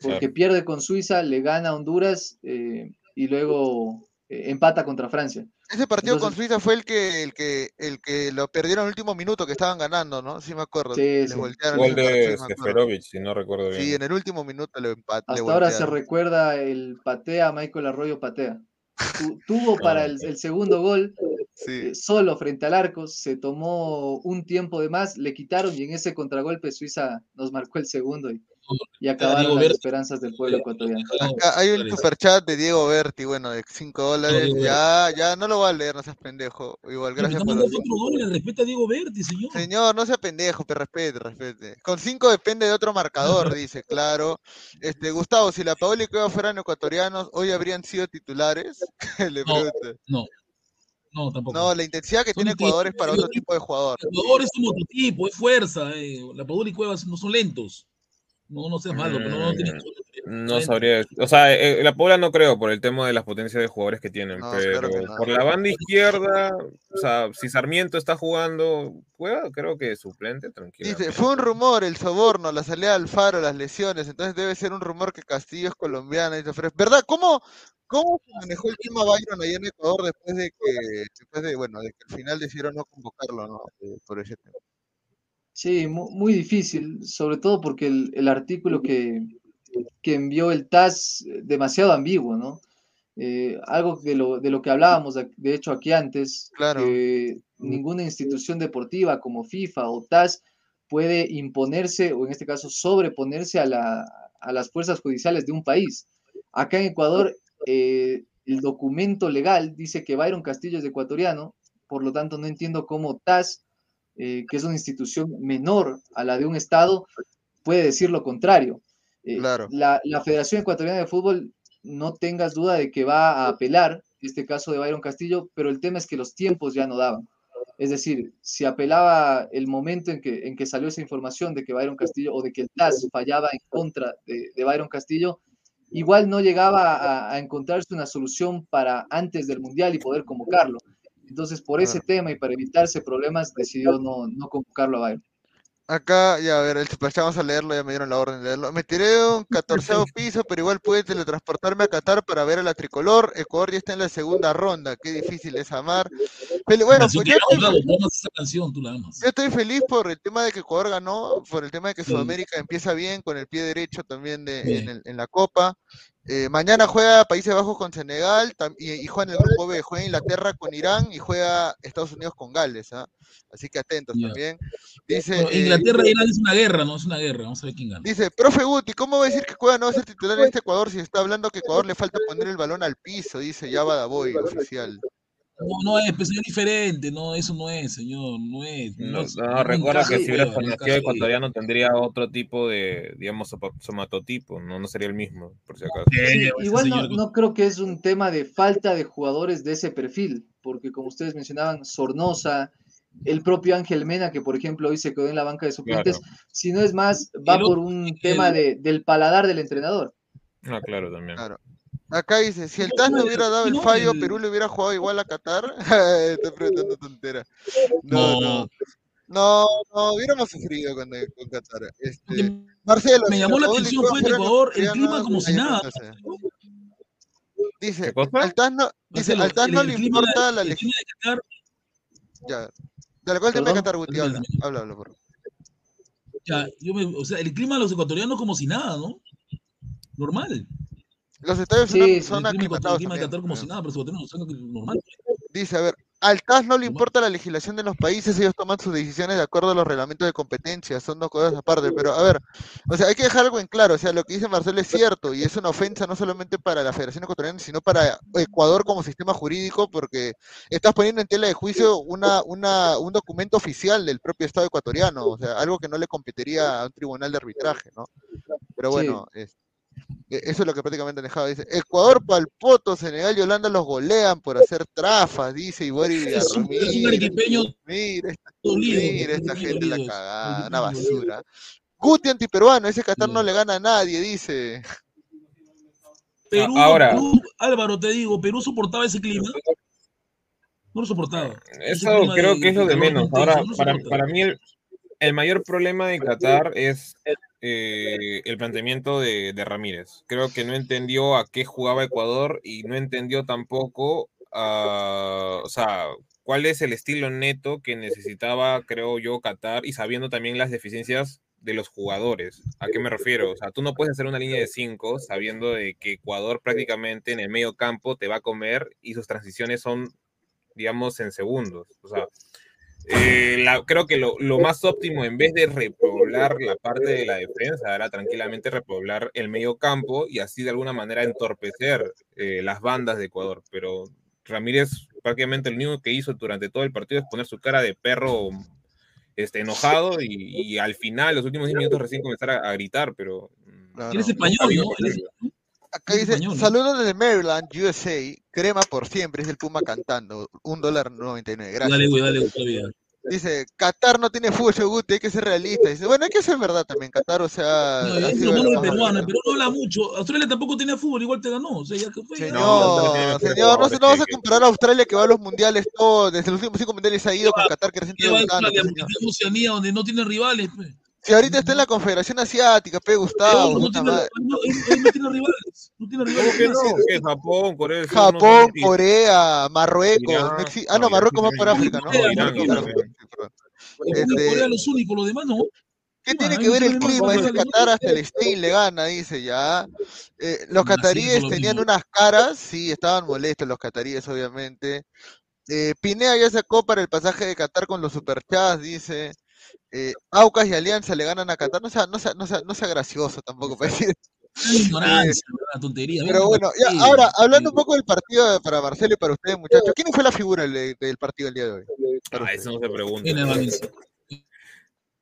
Porque Claro. pierde con Suiza, le gana a Honduras eh, y luego eh, empata contra Francia. Ese partido con Suiza fue el que, el que, el que lo perdieron en el último minuto, que estaban ganando, ¿no? Sí me acuerdo. Sí, Gol de. Seferovic, si no recuerdo bien. Sí, en el último minuto le empat- le Hasta ahora se recuerda el patea, Michael Arroyo patea. Tu- tuvo para Ah. el, el segundo gol Sí. eh, solo frente al arco, se tomó un tiempo de más, le quitaron y en ese contragolpe Suiza nos marcó el segundo y, y acabaron Diego las Berti. esperanzas del pueblo ecuatoriano. Acá hay un superchat de Diego Berti, bueno, de 5 dólares. Ya, ya no lo voy a leer, no seas pendejo. Igual, gracias por los. Respeta a Diego Berti, señor. Señor, no sea pendejo, pero respete, respete. Con 5 depende de otro marcador, dice, claro. Este, Gustavo, si la Paola y Cueva fueran ecuatorianos, hoy habrían sido titulares. Le No. No. No, tampoco. No, la intensidad que Son tiene Ecuador es para otro tipo de jugador. Ecuador es un otro tipo, es fuerza. eh. La Padula y Cuevas no son lentos. No, no seas malo, pero no, no tienen. No sabría. O sea, eh, la Puebla no creo por el tema de las potencias de jugadores que tienen, No, pero claro que no. por la banda izquierda, o sea, si Sarmiento está jugando, juega, creo que suplente, tranquilo. Dice, fue un rumor el soborno, la salida de Alfaro, las lesiones, entonces debe ser un rumor que Castillo es colombiano. Fred. ¿Verdad? ¿Cómo, ¿Cómo se manejó el tema Byron ahí en Ecuador después de que, después de, bueno, de que al final decidieron no convocarlo, ¿no? Eh, por ese tema. Sí, mu- muy difícil, sobre todo porque el, el artículo que, que envió el TAS eh, demasiado ambiguo, ¿no? Eh, algo de lo, de lo que hablábamos, de, de hecho, aquí antes, Claro. que ninguna institución deportiva como FIFA o TAS puede imponerse, o en este caso sobreponerse a, la, a las fuerzas judiciales de un país. Acá en Ecuador, eh, el documento legal dice que Byron Castillo es ecuatoriano, por lo tanto no entiendo cómo TAS, eh, que es una institución menor a la de un Estado, puede decir lo contrario. Eh, Claro. la, la Federación Ecuatoriana de Fútbol, no tengas duda de que va a apelar este caso de Byron Castillo, pero el tema es que los tiempos ya no daban. Es decir, si apelaba el momento en que, en que salió esa información de que Byron Castillo o de que el TAS fallaba en contra de, de Byron Castillo, igual no llegaba a, a encontrarse una solución para antes del Mundial y poder convocarlo. Entonces, por ese tema y para evitarse problemas, decidió no, no convocarlo a Byron. Acá, ya a ver, el splash, vamos a leerlo, ya me dieron la orden de leerlo. Me tiré de un catorceavo piso, pero igual pude teletransportarme a Qatar para ver a la tricolor. Ecuador ya está en la segunda ronda, qué difícil es amar. Pero bueno, pues yo estoy, amas, tú amas esa canción, tú la amas. yo estoy feliz por el tema de que Ecuador ganó, por el tema de que Sí. Sudamérica empieza bien con el pie derecho también de, Sí. en, el- en la Copa. Eh, mañana juega Países Bajos con Senegal y, y juega en el grupo B, juega Inglaterra con Irán y juega Estados Unidos con Gales. ¿ah? Así que atentos Ya. también. Dice, Bueno, eh, Inglaterra e Irán es una guerra, no es una guerra. Vamos a ver quién gana. Dice, profe Guti, ¿cómo va a decir que Cueva no va a ser titular en este Ecuador si está hablando que Ecuador le falta poner el balón al piso? Dice Yaba Daboy, oficial. No, no es, pues, es diferente, no, eso no es, señor, no es. No, no, no recuerda que si hubiera nacido ecuatoriano tendría otro tipo de, digamos, somatotipo, no, no sería el mismo, por si acaso. Sí, ese igual no, señor- no creo que es un tema de falta de jugadores de ese perfil, porque como ustedes mencionaban, Sornosa, el propio Ángel Mena, que por ejemplo hoy se quedó en la banca de suplentes, si no es más, va El por un el- tema de, del paladar del entrenador. Ah, claro, también. Claro. Acá dice, si el No, TAS no hubiera dado el fallo, Perú le hubiera jugado igual a Qatar. Estoy preguntando tontera. No, no. No. No, no, hubiéramos sufrido con, el- con Qatar. Este, Marcelo, me llamó la atención fue fueran Ecuador, el clima como si nada. Dice, al TAS no, dice, Marcelo, al TAS no el le importa la el leg- clima de Qatar, Ya. De la cual de ¿Perdón? Qatar, Guti, habla, habla, habla, por favor. ya, yo me- o sea, el clima de los ecuatorianos como si nada, ¿no? Normal. Los estadios Sí, son, sí, aclimatados clima como si nada, pero normal. Dice, a ver, al TAS no le importa la legislación de los países, ellos toman sus decisiones de acuerdo a los reglamentos de competencia, son dos cosas aparte, pero a ver, o sea, hay que dejar algo en claro, o sea, lo que dice Marcelo es cierto y es una ofensa no solamente para la Federación Ecuatoriana, sino para Ecuador como sistema jurídico, porque estás poniendo en tela de juicio una, una, un documento oficial del propio Estado ecuatoriano, o sea, algo que no le competiría a un tribunal de arbitraje, ¿no? Pero Sí. bueno, es- e- eso es lo que prácticamente han dejado. Dice, Ecuador palpoto, Senegal y Holanda los golean por hacer trafas, dice Ibori Es un, es un Villarroel. arequipeño Mira, esta, dolido. mira esta arequipeño gente la cagada, una basura. Guti antiperuano, ese Qatar no le gana a nadie, dice. Perú, Ahora- Perú, Álvaro, te digo, Perú soportaba ese clima. No lo soportaba. Ese Eso creo de- que es lo de menos. Ahora, no para mí el, el mayor problema de Qatar es eh, el planteamiento de, de Ramírez. Creo que no entendió a qué jugaba Ecuador y no entendió tampoco, o sea, cuál es el estilo neto que necesitaba, creo yo, Qatar y sabiendo también las deficiencias de los jugadores. ¿A qué me refiero? O sea, tú no puedes hacer una línea de cinco sabiendo de que Ecuador prácticamente en el medio campo te va a comer y sus transiciones son, digamos, en segundos. O sea, eh, la- creo que lo, lo más óptimo, en vez de repoblar la parte de la defensa, era tranquilamente repoblar el medio campo y así de alguna manera entorpecer eh, las bandas de Ecuador. Pero Ramírez prácticamente lo único que hizo durante todo el partido es poner su cara de perro este, enojado y, y al final, los últimos 10 minutos, recién comenzar a, a gritar, pero... mm, Claro. Eres español, qué Eres- hacer. Acá es dice, español, ¿no? saludos desde Maryland, USA, crema por siempre, es el Puma cantando, un dólar noventa y nueve, gracias. Dale, güey, dale, güey, todavía. Dice, Qatar no tiene fútbol, Guti, hay que ser realista. Dice, bueno, hay que ser verdad también, Qatar, o sea, No, es lo malo peruano, el. Perú no habla mucho. Australia tampoco tenía fútbol, igual te ganó. O sea, ya que fue. ya. Señor, tiene señor, no, se- no vas a comparar a Australia que va a los mundiales todo, desde los últimos cinco mundiales ha ido con Qatar que recién en Oceanía, donde no tiene rivales. pues. Si ahorita está en la Confederación Asiática, pe, Gustavo, no puta tiene, madre. no, no tiene rivales. No tiene rivales. ¿Cómo que nada. no? ¿Qué? Japón, Corea Japón, Corea, Marruecos, ah, no, no, Marruecos va por. África, ¿no? Este, Corea los únicos, los demás no. ¿Qué tiene que ver el clima? Dice Qatar hasta el Stein le gana, dice ya. Eh, los cataríes tenían unas caras, sí, estaban molestos los cataríes, obviamente. Eh, Pinea ya sacó para el pasaje de Qatar con los superchats, dice. Eh, Aucas y Alianza le ganan a Qatar. No sea, no sea, no sea, no sea gracioso tampoco para decir. Una ignorancia, una tontería. Pero bueno, ya, ahora, hablando un poco del partido para Marcelo y para ustedes, muchachos, ¿quién fue la figura del, del partido el día de hoy? Ah, eso no se pregunta. ¿Quién es Valencia?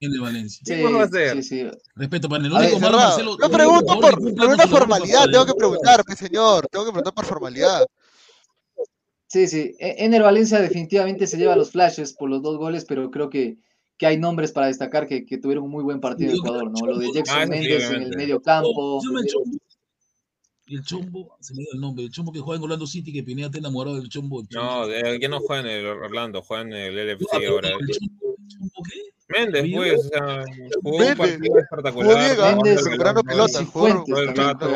¿Quién es Valencia? Sí, ¿Cómo va a ser? sí, sí. Respeto para el único malo Cerrado. Marcelo. No el pregunto por, una formalidad, tengo que el- preguntar, pues señor, tengo que preguntar por formalidad. Sí, sí. E- Ener Valencia definitivamente se lleva los flashes por los dos goles, pero creo que, que hay nombres para destacar que, que tuvieron un muy buen partido creo Ecuador, ¿no? Lo de Jackson Ah, Méndez en el medio campo. El Chombo. Y el Chombo, se me dio el nombre, el Chombo que juega en Orlando City, que Pineda está enamorado del Chombo. el Chombo. No, ya no juega en el Orlando, juega en el LFC Ah, ahora. ¿El Chombo, el Chombo qué? Méndez, pues, o sea, jugó un partido espectacular. Méndez, pelota, jugó- el rato.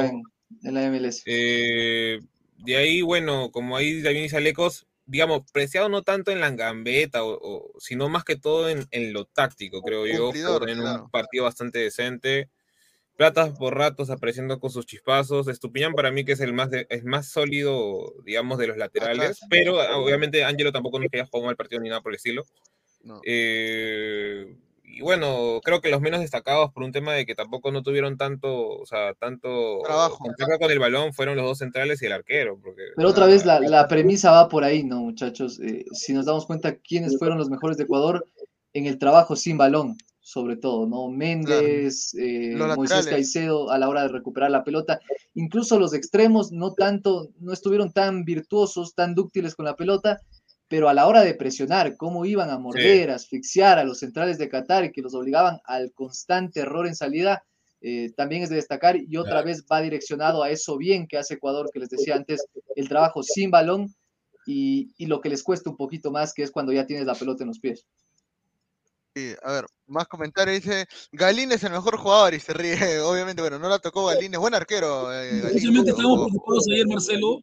en la MLS. Eh, de ahí, bueno, como ahí también dice Alecos, digamos, preciado no tanto en la gambeta, o, o- sino más que todo en, en lo táctico, creo yo. En claro. un partido bastante decente. Platas por ratos apareciendo con sus chispazos. Estupiñán para mí que es el más, de- es más sólido, digamos, de los laterales. Atrás. Pero obviamente Ángelo tampoco no es que haya jugado mal partido ni nada por el estilo. No. Eh, y bueno, creo que los menos destacados por un tema de que tampoco no tuvieron tanto, o sea, tanto Trabajo. con el balón fueron los dos centrales y el arquero. Porque, Pero otra vez la, la premisa va por ahí, ¿no, muchachos? Eh, si nos damos cuenta quiénes fueron los mejores de Ecuador en el trabajo sin balón, sobre todo, ¿no? Méndez, eh, Los Moisés. Caicedo a la hora de recuperar la pelota. Incluso los extremos no tanto, no estuvieron tan virtuosos, tan dúctiles con la pelota, pero a la hora de presionar, cómo iban a morder, a asfixiar a los centrales de Qatar y que los obligaban al constante error en salida, eh, también es de destacar y otra Claro. vez va direccionado a eso bien que hace Ecuador, que les decía antes, el trabajo sin balón y, y lo que les cuesta un poquito más, que es cuando ya tienes la pelota en los pies. Sí, a ver, más comentarios. Dice, Galín es el mejor jugador y se ríe. Obviamente, bueno, no la tocó Galín, es buen arquero. eh, Galín, Precisamente ojo, estábamos preocupados ayer, Marcelo,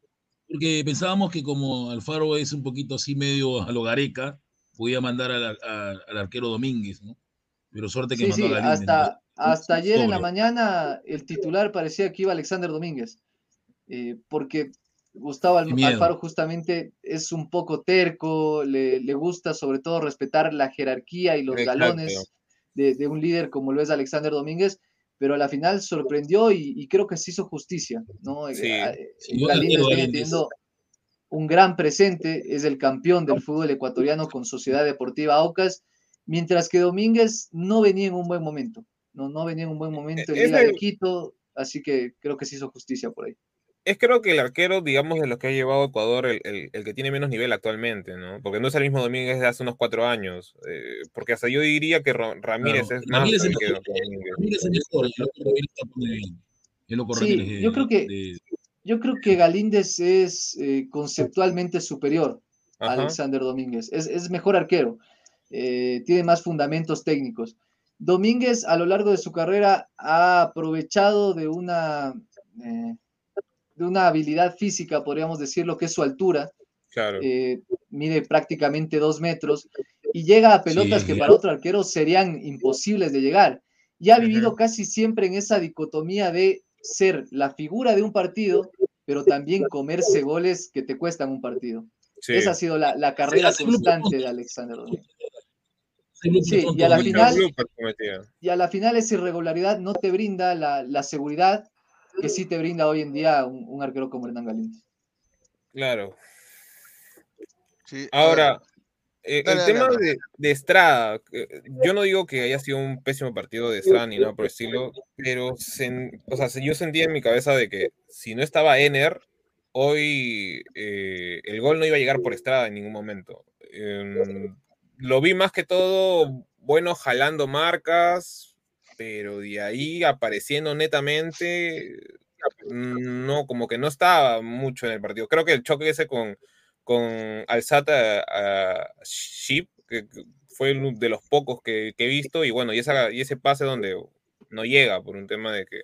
porque pensábamos que como Alfaro es un poquito así medio a lo gareca, podía mandar al, arquero Domínguez, ¿no? Pero suerte que Sí, mandó sí, a ¿no? hasta, hasta ayer en la mañana el titular parecía que iba Alexander Domínguez, eh, porque Gustavo. Alfaro justamente es un poco terco, le, le gusta sobre todo respetar la jerarquía y los Exacto. galones de, de un líder como lo es Alexander Domínguez, pero a la final sorprendió y, y creo que se hizo justicia, ¿no? Eh, Sí. eh, arquero, viene Galíndez. teniendo un gran presente, es el campeón del fútbol ecuatoriano con Sociedad Deportiva Aucas, mientras que Domínguez no venía en un buen momento, no, no venía en un buen momento en Es Liga de el- Quito, así que creo que se hizo justicia por ahí. Es creo que el arquero, digamos, de los que ha llevado a Ecuador, el, el- el que tiene menos nivel actualmente, ¿no? Porque no es el mismo Domínguez de hace unos cuatro años. eh, porque hasta yo diría que Ra- Ramírez Claro, es más Ramírez es que mejor. Domínguez. Ramírez es mejor, el loco Ramírez está muy bien. El loco Sí, Ramírez yo creo que- de- Yo creo que Galíndez es eh, conceptualmente superior a Ajá. Alexander Domínguez, es, es mejor arquero, eh, tiene más fundamentos técnicos. Domínguez a lo largo de su carrera ha aprovechado de una, eh, de una habilidad física, podríamos decirlo, que es su altura, Claro. eh, mide prácticamente dos metros y llega a pelotas Sí, que para otro arquero serían imposibles de llegar. Y ha vivido casi siempre en esa dicotomía de ser la figura de un partido, pero también comerse goles que te cuestan un partido. Sí. Esa ha sido la, la carrera constante de Alexander Domínguez. Sí, y a la final-. Y a la final esa irregularidad no te brinda la, la seguridad que sí te brinda hoy en día un, un arquero como Hernán Galíndez. Claro. Sí, Ahora, eh, Dale, el dale, tema de, de Estrada, eh, yo no digo que haya sido un pésimo partido de Estrada ni nada por el estilo, pero sen- o sea, yo sentía en mi cabeza de que si no estaba Ener, hoy eh, el gol no iba a llegar por Estrada en ningún momento. Em, lo vi más que todo bueno jalando marcas, pero de ahí apareciendo netamente, no, como que no estaba mucho en el partido. Creo que el choque ese con, con Alzata a Ship, que fue uno de los pocos que, que he visto, y bueno, y, esa, y ese pase donde no llega por un tema de que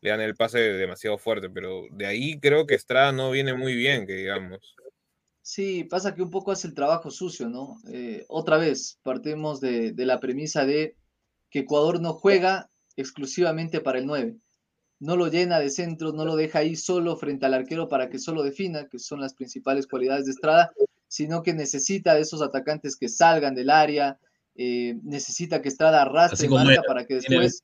le dan el pase demasiado fuerte, pero de ahí creo que Estrada no viene muy bien, que digamos. Sí, pasa que un poco hace el trabajo sucio, ¿no? Eh, otra vez, partimos de, de la premisa de que Ecuador no juega exclusivamente para el 9. No lo llena de centros, no lo deja ahí solo frente al arquero para que solo defina, que son las principales cualidades de Estrada, sino que necesita de esos atacantes que salgan del área, eh, necesita que Estrada arrastre marca era. para que después,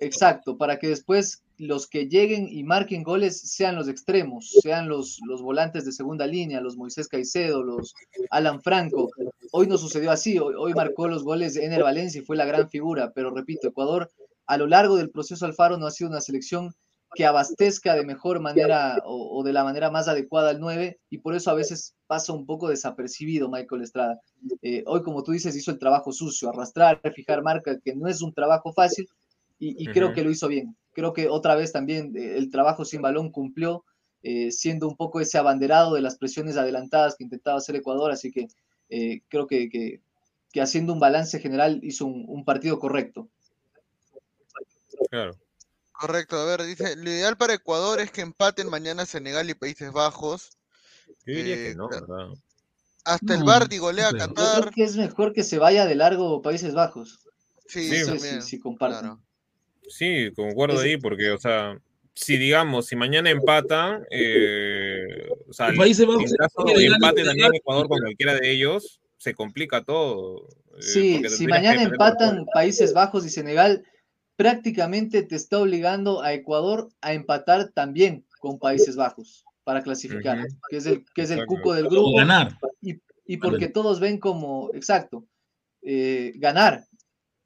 exacto, para que después los que lleguen y marquen goles sean los extremos, sean los, los volantes de segunda línea, los Moisés Caicedo, los Alan Franco. Hoy no sucedió así, hoy, marcó los goles de Ener Valencia y fue la gran figura, pero repito, Ecuador a lo largo del proceso Alfaro no ha sido una selección que abastezca de mejor manera o, o de la manera más adecuada al 9 y por eso a veces pasa un poco desapercibido Michael Estrada. Eh, hoy, como tú dices, hizo el trabajo sucio, arrastrar, fijar marca, que no es un trabajo fácil y, y creo que lo hizo bien. Creo que otra vez también eh, el trabajo sin balón cumplió, eh, siendo un poco ese abanderado de las presiones adelantadas que intentaba hacer Ecuador, así que eh, creo que, que- que haciendo un balance general hizo un, un partido correcto. Claro. Correcto, a ver, dice, lo ideal para Ecuador es que empaten mañana Senegal y Países Bajos. Yo diría Eh, que no. Hasta el No, Bardi golea a. Yo Qatar. creo que es mejor que se vaya de largo Países Bajos. Sí, Sí, si comparten. claro. Sí, concuerdo ahí, porque, o sea, si digamos, si mañana empatan, eh, o sea, Bajos en caso tiene de empate también Ecuador con cualquiera de ellos, se complica todo. eh, Sí, si mañana empatan Países Bajos y Senegal, prácticamente te está obligando a Ecuador a empatar también con Países Bajos para clasificar, que es el, que es el Exacto. cuco del O grupo. ganar. y, y porque todos ven como, exacto, eh, ganar,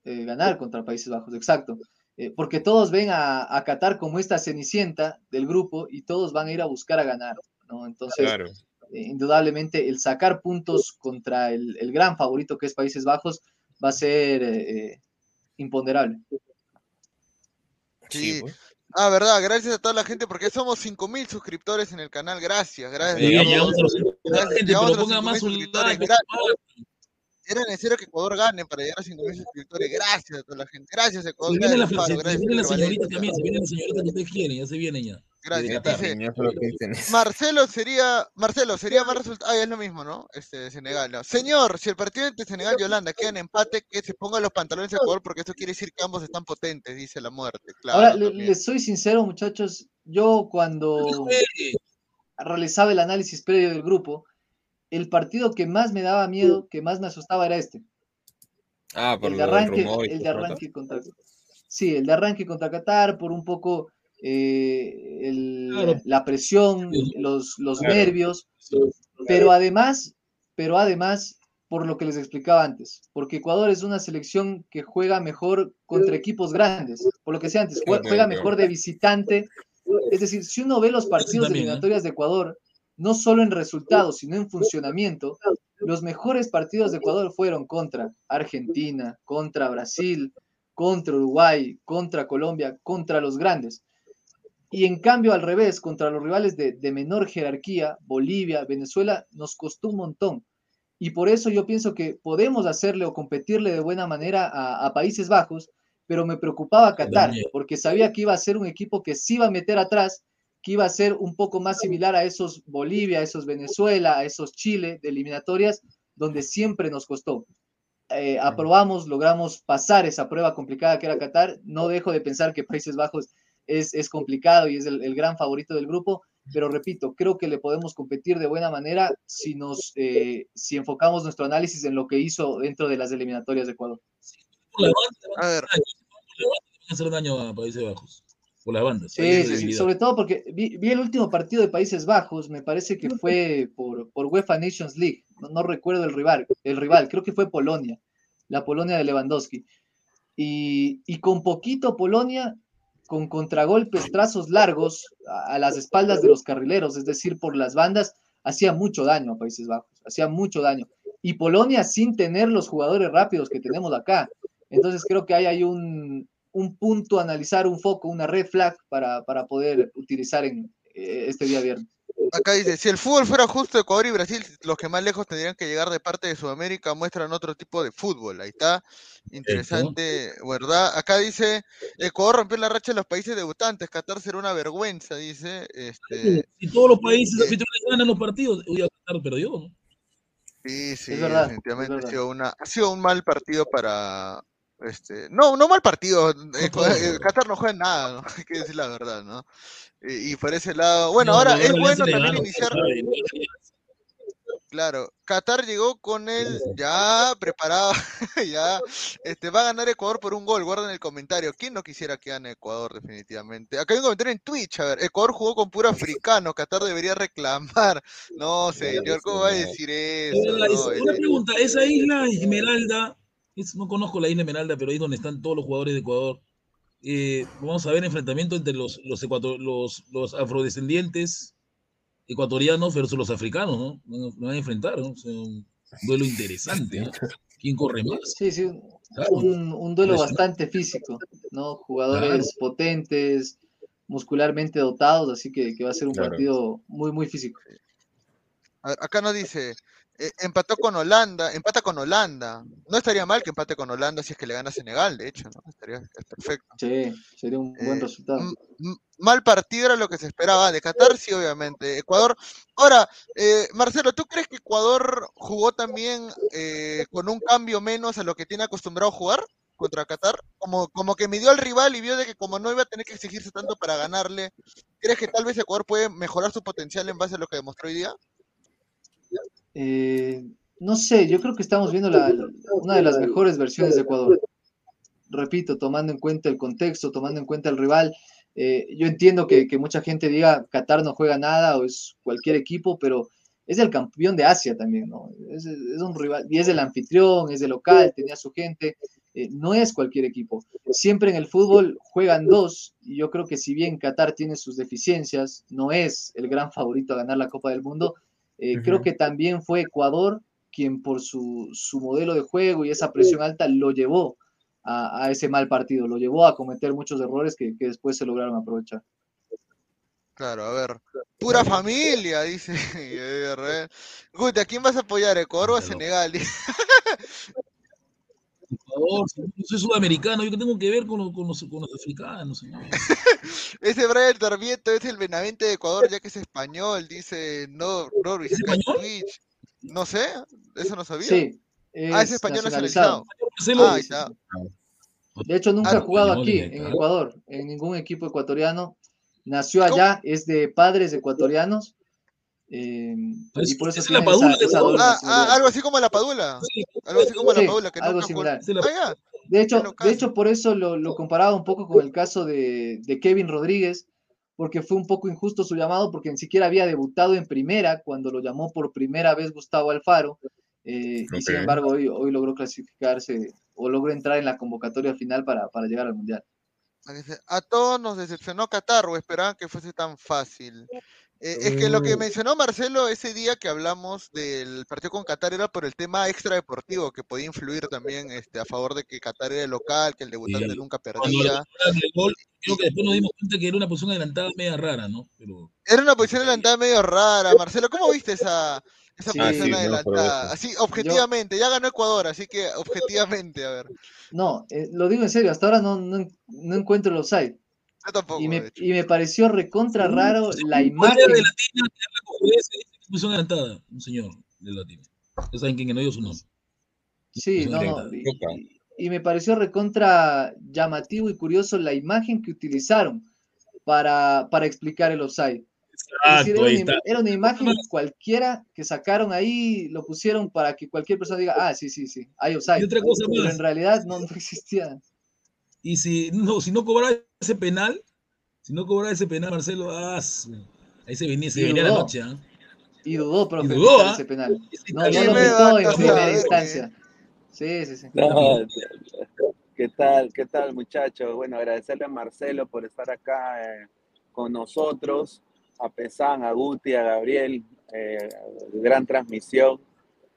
eh, ganar contra Países Bajos, exacto. Eh, porque todos ven a, a Qatar como esta cenicienta del grupo y todos van a ir a buscar a ganar, ¿no? Entonces, Claro. eh, indudablemente, el sacar puntos contra el, el gran favorito que es Países Bajos va a ser eh, imponderable. Sí. Ah, verdad, gracias a toda la gente porque somos 5000 suscriptores en el canal. Gracias, gracias. Sí, llegamos a los Gracias, gente, llegamos pero a los ponga más 5.000 un suscriptores. like. Era necesario que Ecuador gane para llegar a 5000 suscriptores. Gracias a toda la gente. Gracias, Ecuador. Se viene la, se, viene la señorita Valencia. también, se viene la señorita que ustedes quieren, ya se viene ya. Gracias. Dice. Marcelo sería, Marcelo, sería más resultado. Ah, es lo mismo, ¿no? Este, de Senegal. ¿no? Señor, si el partido entre Senegal y Holanda queda en empate, que se pongan los pantalones de Ecuador, porque eso quiere decir que ambos están potentes, dice la muerte. Claro, Ahora, le- les soy sincero, muchachos, yo cuando realizaba el análisis previo del grupo, el partido que más me daba miedo, que más me asustaba era este. Ah, por el de arranque, rumor y el de arranque contra sí, el de arranque contra Qatar por un poco eh, el- Claro. la presión, los, los Claro. nervios, pero además, pero además por lo que les explicaba antes, porque Ecuador es una selección que juega mejor contra equipos grandes, por lo que decía antes, juega mejor de visitante, es decir, si uno ve los partidos de ¿eh? eliminatorias de Ecuador, no solo en resultados, sino en funcionamiento, los mejores partidos de Ecuador fueron contra Argentina, contra Brasil, contra Uruguay, contra Colombia, contra los grandes. Y en cambio, al revés, contra los rivales de, de menor jerarquía, Bolivia, Venezuela, nos costó un montón. Y por eso yo pienso que podemos hacerle o competirle de buena manera a, a Países Bajos, pero me preocupaba Qatar, porque sabía que iba a ser un equipo que sí iba a meter atrás, que iba a ser un poco más similar a esos Bolivia, a esos Venezuela, a esos Chile de eliminatorias, donde siempre nos costó. Eh, aprobamos, logramos pasar esa prueba complicada que era Qatar. No dejo de pensar que Países Bajos es, es complicado y es el, el gran favorito del grupo, pero repito, creo que le podemos competir de buena manera si nos eh, si enfocamos nuestro análisis en lo que hizo dentro de las eliminatorias de Ecuador. A ver, hacer daño a Países Bajos. Por las bandas. Sí, ahí hay sí, sí, debilidad. sobre todo porque vi, vi el último partido de Países Bajos, me parece que fue por, por UEFA Nations League, no, no recuerdo el rival, el rival, creo que fue Polonia, la Polonia de Lewandowski. Y, y con poquito Polonia, con contragolpes, trazos largos a, a las espaldas de los carrileros, es decir, por las bandas, hacía mucho daño a Países Bajos, hacía mucho daño. Y Polonia sin tener los jugadores rápidos que tenemos acá. Entonces creo que ahí hay un, un punto a analizar, un foco, una red flag para, para poder utilizar en eh, este día viernes. Acá dice, si el fútbol fuera justo, Ecuador y Brasil, los que más lejos tendrían que llegar de parte de Sudamérica, muestran otro tipo de fútbol. Ahí está. Interesante, ¿verdad? Acá dice, Ecuador rompió la racha de los países debutantes, Qatar será una vergüenza, dice. Este, Si todos los países anfitriones ganan los partidos, uy, Qatar perdió, ¿no? Sí, sí, Es verdad, definitivamente es ha sido una, ha sido un mal partido para este, no, no mal partido. eh, eh, no. Qatar no juega en nada, ¿no? Hay que decir la verdad, ¿no? Y, y por ese lado, bueno, No, ahora es bueno también iniciar, claro, Qatar llegó con él ya preparado, ya, este, va a ganar Ecuador por un gol, guarden el comentario, ¿quién no quisiera que gane Ecuador definitivamente? Acá hay un comentario en Twitch, a ver, Ecuador jugó con puro africano, Qatar debería reclamar, no señor, ¿cómo va a decir eso? Eh, No, una eh, pregunta, esa isla Esmeralda, es- no conozco la isla Esmeralda, pero ahí es donde están todos los jugadores de Ecuador. Eh, vamos a ver enfrentamiento entre los, los, ecuator- los, los afrodescendientes ecuatorianos versus los africanos, ¿no? Van a- van a enfrentar, ¿no? O sea, un duelo interesante, ¿no? ¿Quién corre más? Sí, sí, un- Claro. un, un duelo bastante físico, ¿no? Jugadores potentes, muscularmente dotados, así que, que va a ser un Claro. partido muy, muy físico. A ver, acá nos dice, eh, empató con Holanda, empata con Holanda. No estaría mal que empate con Holanda si es que le gana Senegal, de hecho, ¿no? Estaría es perfecto. Sí, sería un buen Eh, resultado. Mal partido era lo que se esperaba de Qatar, sí, obviamente. Ecuador. Ahora, eh, Marcelo, ¿tú crees que Ecuador jugó también eh, con un cambio menos a lo que tiene acostumbrado a jugar contra Qatar? Como, como que midió al rival y vio de que como no iba a tener que exigirse tanto para ganarle, ¿crees que tal vez Ecuador puede mejorar su potencial en base a lo que demostró hoy día? Eh, no sé, yo creo que estamos viendo una de las mejores versiones de Ecuador. Repito, tomando en cuenta el contexto, tomando en cuenta el rival. eh, yo entiendo que, mucha gente diga Qatar no juega nada o es cualquier equipo, pero es el campeón de Asia también, ¿no? Es, es un rival, y es el anfitrión, es el local, tenía su gente, eh, no es cualquier equipo. Siempre en el fútbol juegan dos, y yo creo que si bien Qatar tiene sus deficiencias, no es el gran favorito a ganar la Copa del Mundo, eh, creo que también fue Ecuador quien por su, su modelo de juego y esa presión alta lo llevó a, a ese mal partido, lo llevó a cometer muchos errores que, que después se lograron aprovechar. Claro, a ver. Pura familia, dice. Guti, ¿a quién vas a apoyar? ¿Ecuador o a Senegal? Yo soy sudamericano, yo que tengo que ver con los, con los, con los africanos, señor. Ese Brian Tarvieto es el Benavente de Ecuador, ya que es español, dice no. No sé, eso no sabía. Sí, ah, es es español nacionalizado. nacionalizado. Ah, está. De hecho, nunca Ah, ha jugado español, aquí, eh, en. Ecuador, en ningún equipo ecuatoriano. Nació ¿Cómo? allá, es de padres ecuatorianos. Eh, Es- y por eso es la esa, Padula esa doble Ah, ah, algo así como la Padula. Sí, Algo así como la Padula, que algo similar. Ah. De hecho, de hecho, por eso lo, lo comparaba un poco con el caso de, de Kevin Rodríguez, porque fue un poco injusto su llamado, porque ni siquiera había debutado en primera cuando lo llamó por primera vez Gustavo Alfaro, eh, y sin embargo hoy, hoy logró clasificarse o logró entrar en la convocatoria final para, para llegar al Mundial. A todos nos decepcionó Qatar o esperaban que fuese tan fácil. Eh, es que lo que Mm. mencionó Marcelo ese día que hablamos del partido con Qatar era por el tema extradeportivo que podía influir también este, a favor de que Qatar era el local, que el debutante Sí. nunca perdía. gol, creo que después nos dimos cuenta que era una posición adelantada media rara, ¿no? Pero Era una posición adelantada medio rara. Marcelo, ¿cómo viste esa, esa Sí, posición sí, adelantada? Así, objetivamente, ya ganó Ecuador, así que objetivamente, a ver. No, eh, lo digo en serio, hasta ahora no, no, no encuentro el offside. Yo tampoco. Y me, y me pareció recontra raro Sí, la un imagen. de Latina es posición adelantada, un señor de Latina. Ya saben quién que no dio su nombre. Sí, no, no. Y, y- y me pareció recontra llamativo y curioso la imagen que utilizaron para, para explicar el offside. Es decir, Exacto, era, ahí una, era una imagen cualquiera que sacaron ahí, lo pusieron para que cualquier persona diga, ah, sí, sí, sí, hay Y offside. otra cosa Pero más, en realidad no, no existía. Y si no, si no cobraba ese penal, si no cobraba ese penal, Marcelo, ah, ahí se venía, se Y venía la dudó. noche, ¿ah? Y dudó, profe, en dudó, ¿ah? ese penal. No, no lo pitó en primera instancia. Sí, sí, sí. No, ¿qué tal? ¿Qué tal, muchachos? Bueno, agradecerle a Marcelo por estar acá eh, con nosotros, a Pesán, a Guti, a Gabriel, eh, gran transmisión.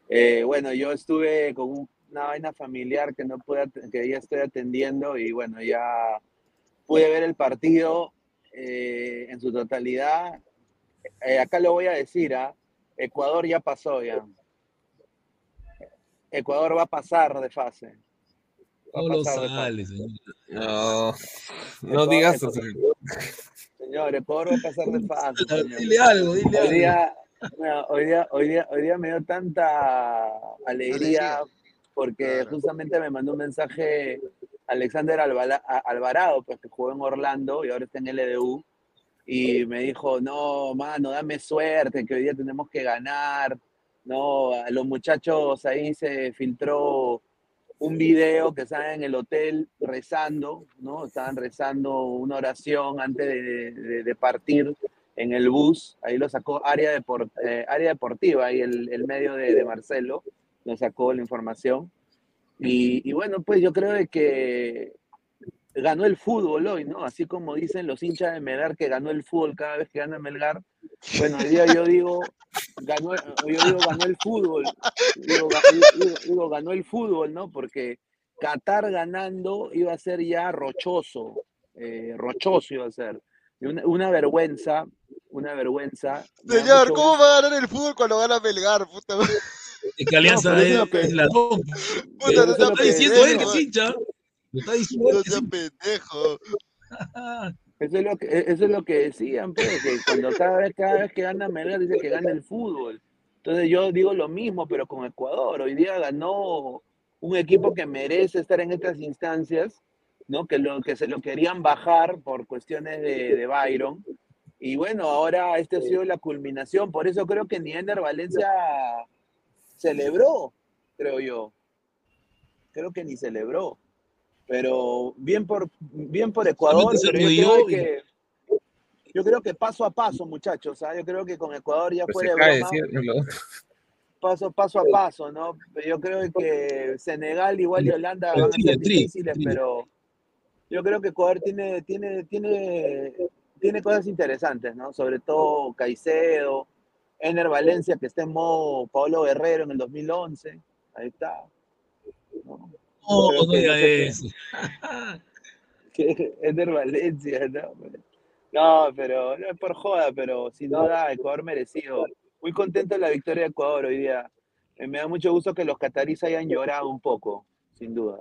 Eh, bueno, yo estuve con un- una vaina familiar que no pude, que ya estoy atendiendo y bueno, ya pude ver el partido eh, en su totalidad. eh, acá lo voy a decir, ¿ah? Ecuador ya pasó ya. Ecuador va a pasar de fase. No lo sale, señor. No, no Ecuador- digas eso. Señor, Ecuador va a pasar de fase. señor. Dile algo, dile Hoy algo. día, mira, hoy día, hoy día, hoy día me dio tanta alegría porque justamente me mandó un mensaje Alexander Alvarado, pues que jugó en Orlando y ahora está en LDU, y me dijo, no, mano, dame suerte, que hoy día tenemos que ganar. No, a los muchachos ahí se filtró un video que estaban en el hotel rezando, ¿no? Estaban rezando una oración antes de, de- de partir en el bus. Ahí lo sacó área, depor- eh, área deportiva, ahí el, el medio de, de Marcelo, lo sacó la información. Y, y bueno, pues yo creo de que ganó el fútbol hoy, ¿no? Así como dicen los hinchas de Melgar que ganó el fútbol cada vez que gana Melgar. Bueno, hoy día yo digo, ganó, yo digo, ganó el fútbol. Digo, ga- digo- digo, ganó el fútbol, ¿no? Porque Qatar ganando iba a ser ya rochoso, eh, rochoso iba a ser. Una, una vergüenza, una vergüenza. Señor, mucho ¿cómo va a ganar el fútbol cuando gana Melgar? Puta madre? Es que Alianza No, pero eso es, que- es ladrón. Puta, no está diciendo él que es hincha. Lo está diciendo él No pendejo. Eso es lo que, eso es lo que decían, pues, que cuando cada vez, cada vez que gana Melgar dice que gana el fútbol. Entonces yo digo lo mismo, pero con Ecuador. Hoy día ganó un equipo que merece estar en estas instancias, ¿no? Que, lo, que se lo querían bajar por cuestiones de, de Byron. Y bueno, ahora este ha sido la culminación. Por eso creo que ni Ender Valencia celebró, creo yo. Creo que ni celebró. Pero bien por, bien por Ecuador, pero yo creo que, yo creo que paso a paso, muchachos. ¿ah? Yo creo que con Ecuador ya Pero fue paso, paso a paso, ¿no? Yo creo que Senegal igual y Holanda van a ser difíciles, pero yo creo que Ecuador tiene, tiene, tiene, tiene cosas interesantes, ¿no? Sobre todo Caicedo, Ener Valencia, que está en modo Pablo Guerrero en el 2011. Ahí está. ¿no? No, Creo no que diga eso. que Ender Valencia, no, hombre. no, pero no es por joda, pero sin duda Ecuador merecido. Muy contento de la victoria de Ecuador hoy día. Eh, me da mucho gusto que los cataríes hayan llorado un poco, sin duda.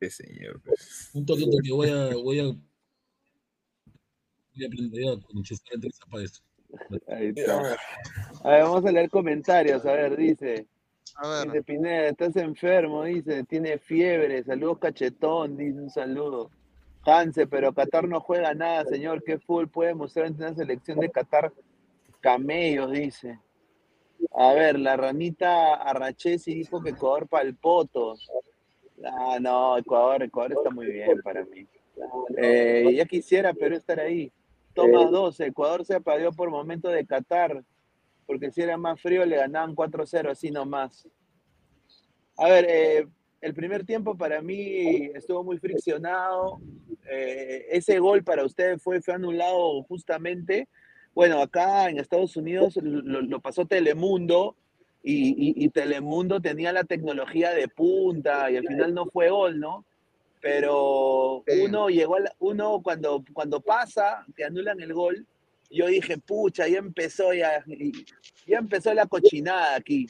qué señor. Un toque, un toque. Voy a, voy a, voy a aprender a conchestar entre para esto. Ahí está. A ver, vamos a leer comentarios. A ver, dice. A ver. Dice Pineda, estás enfermo, dice, tiene fiebre, saludos cachetón, dice un saludo. Hanse, pero Qatar no juega nada, señor, ¿qué fútbol puede mostrar ante una selección de Qatar? Camellos, dice. A ver, la ranita Arrachesi dijo que Ecuador palpoto. Ah, no, Ecuador, Ecuador está muy bien para mí. Eh, ya quisiera Perú estar ahí. Toma 12, Ecuador se apagó por momento de Qatar, porque si era más frío le ganaban 4-0 así nomás. A ver, eh, el primer tiempo para mí estuvo muy friccionado. Eh, ese gol para ustedes fue, fue anulado justamente. Bueno, acá en Estados Unidos lo, lo pasó Telemundo y, y- y Telemundo tenía la tecnología de punta y al final no fue gol, ¿no? Pero uno llegó a la- uno cuando, cuando pasa, que anulan el gol, yo dije, pucha, ya empezó ya, ya empezó la cochinada aquí.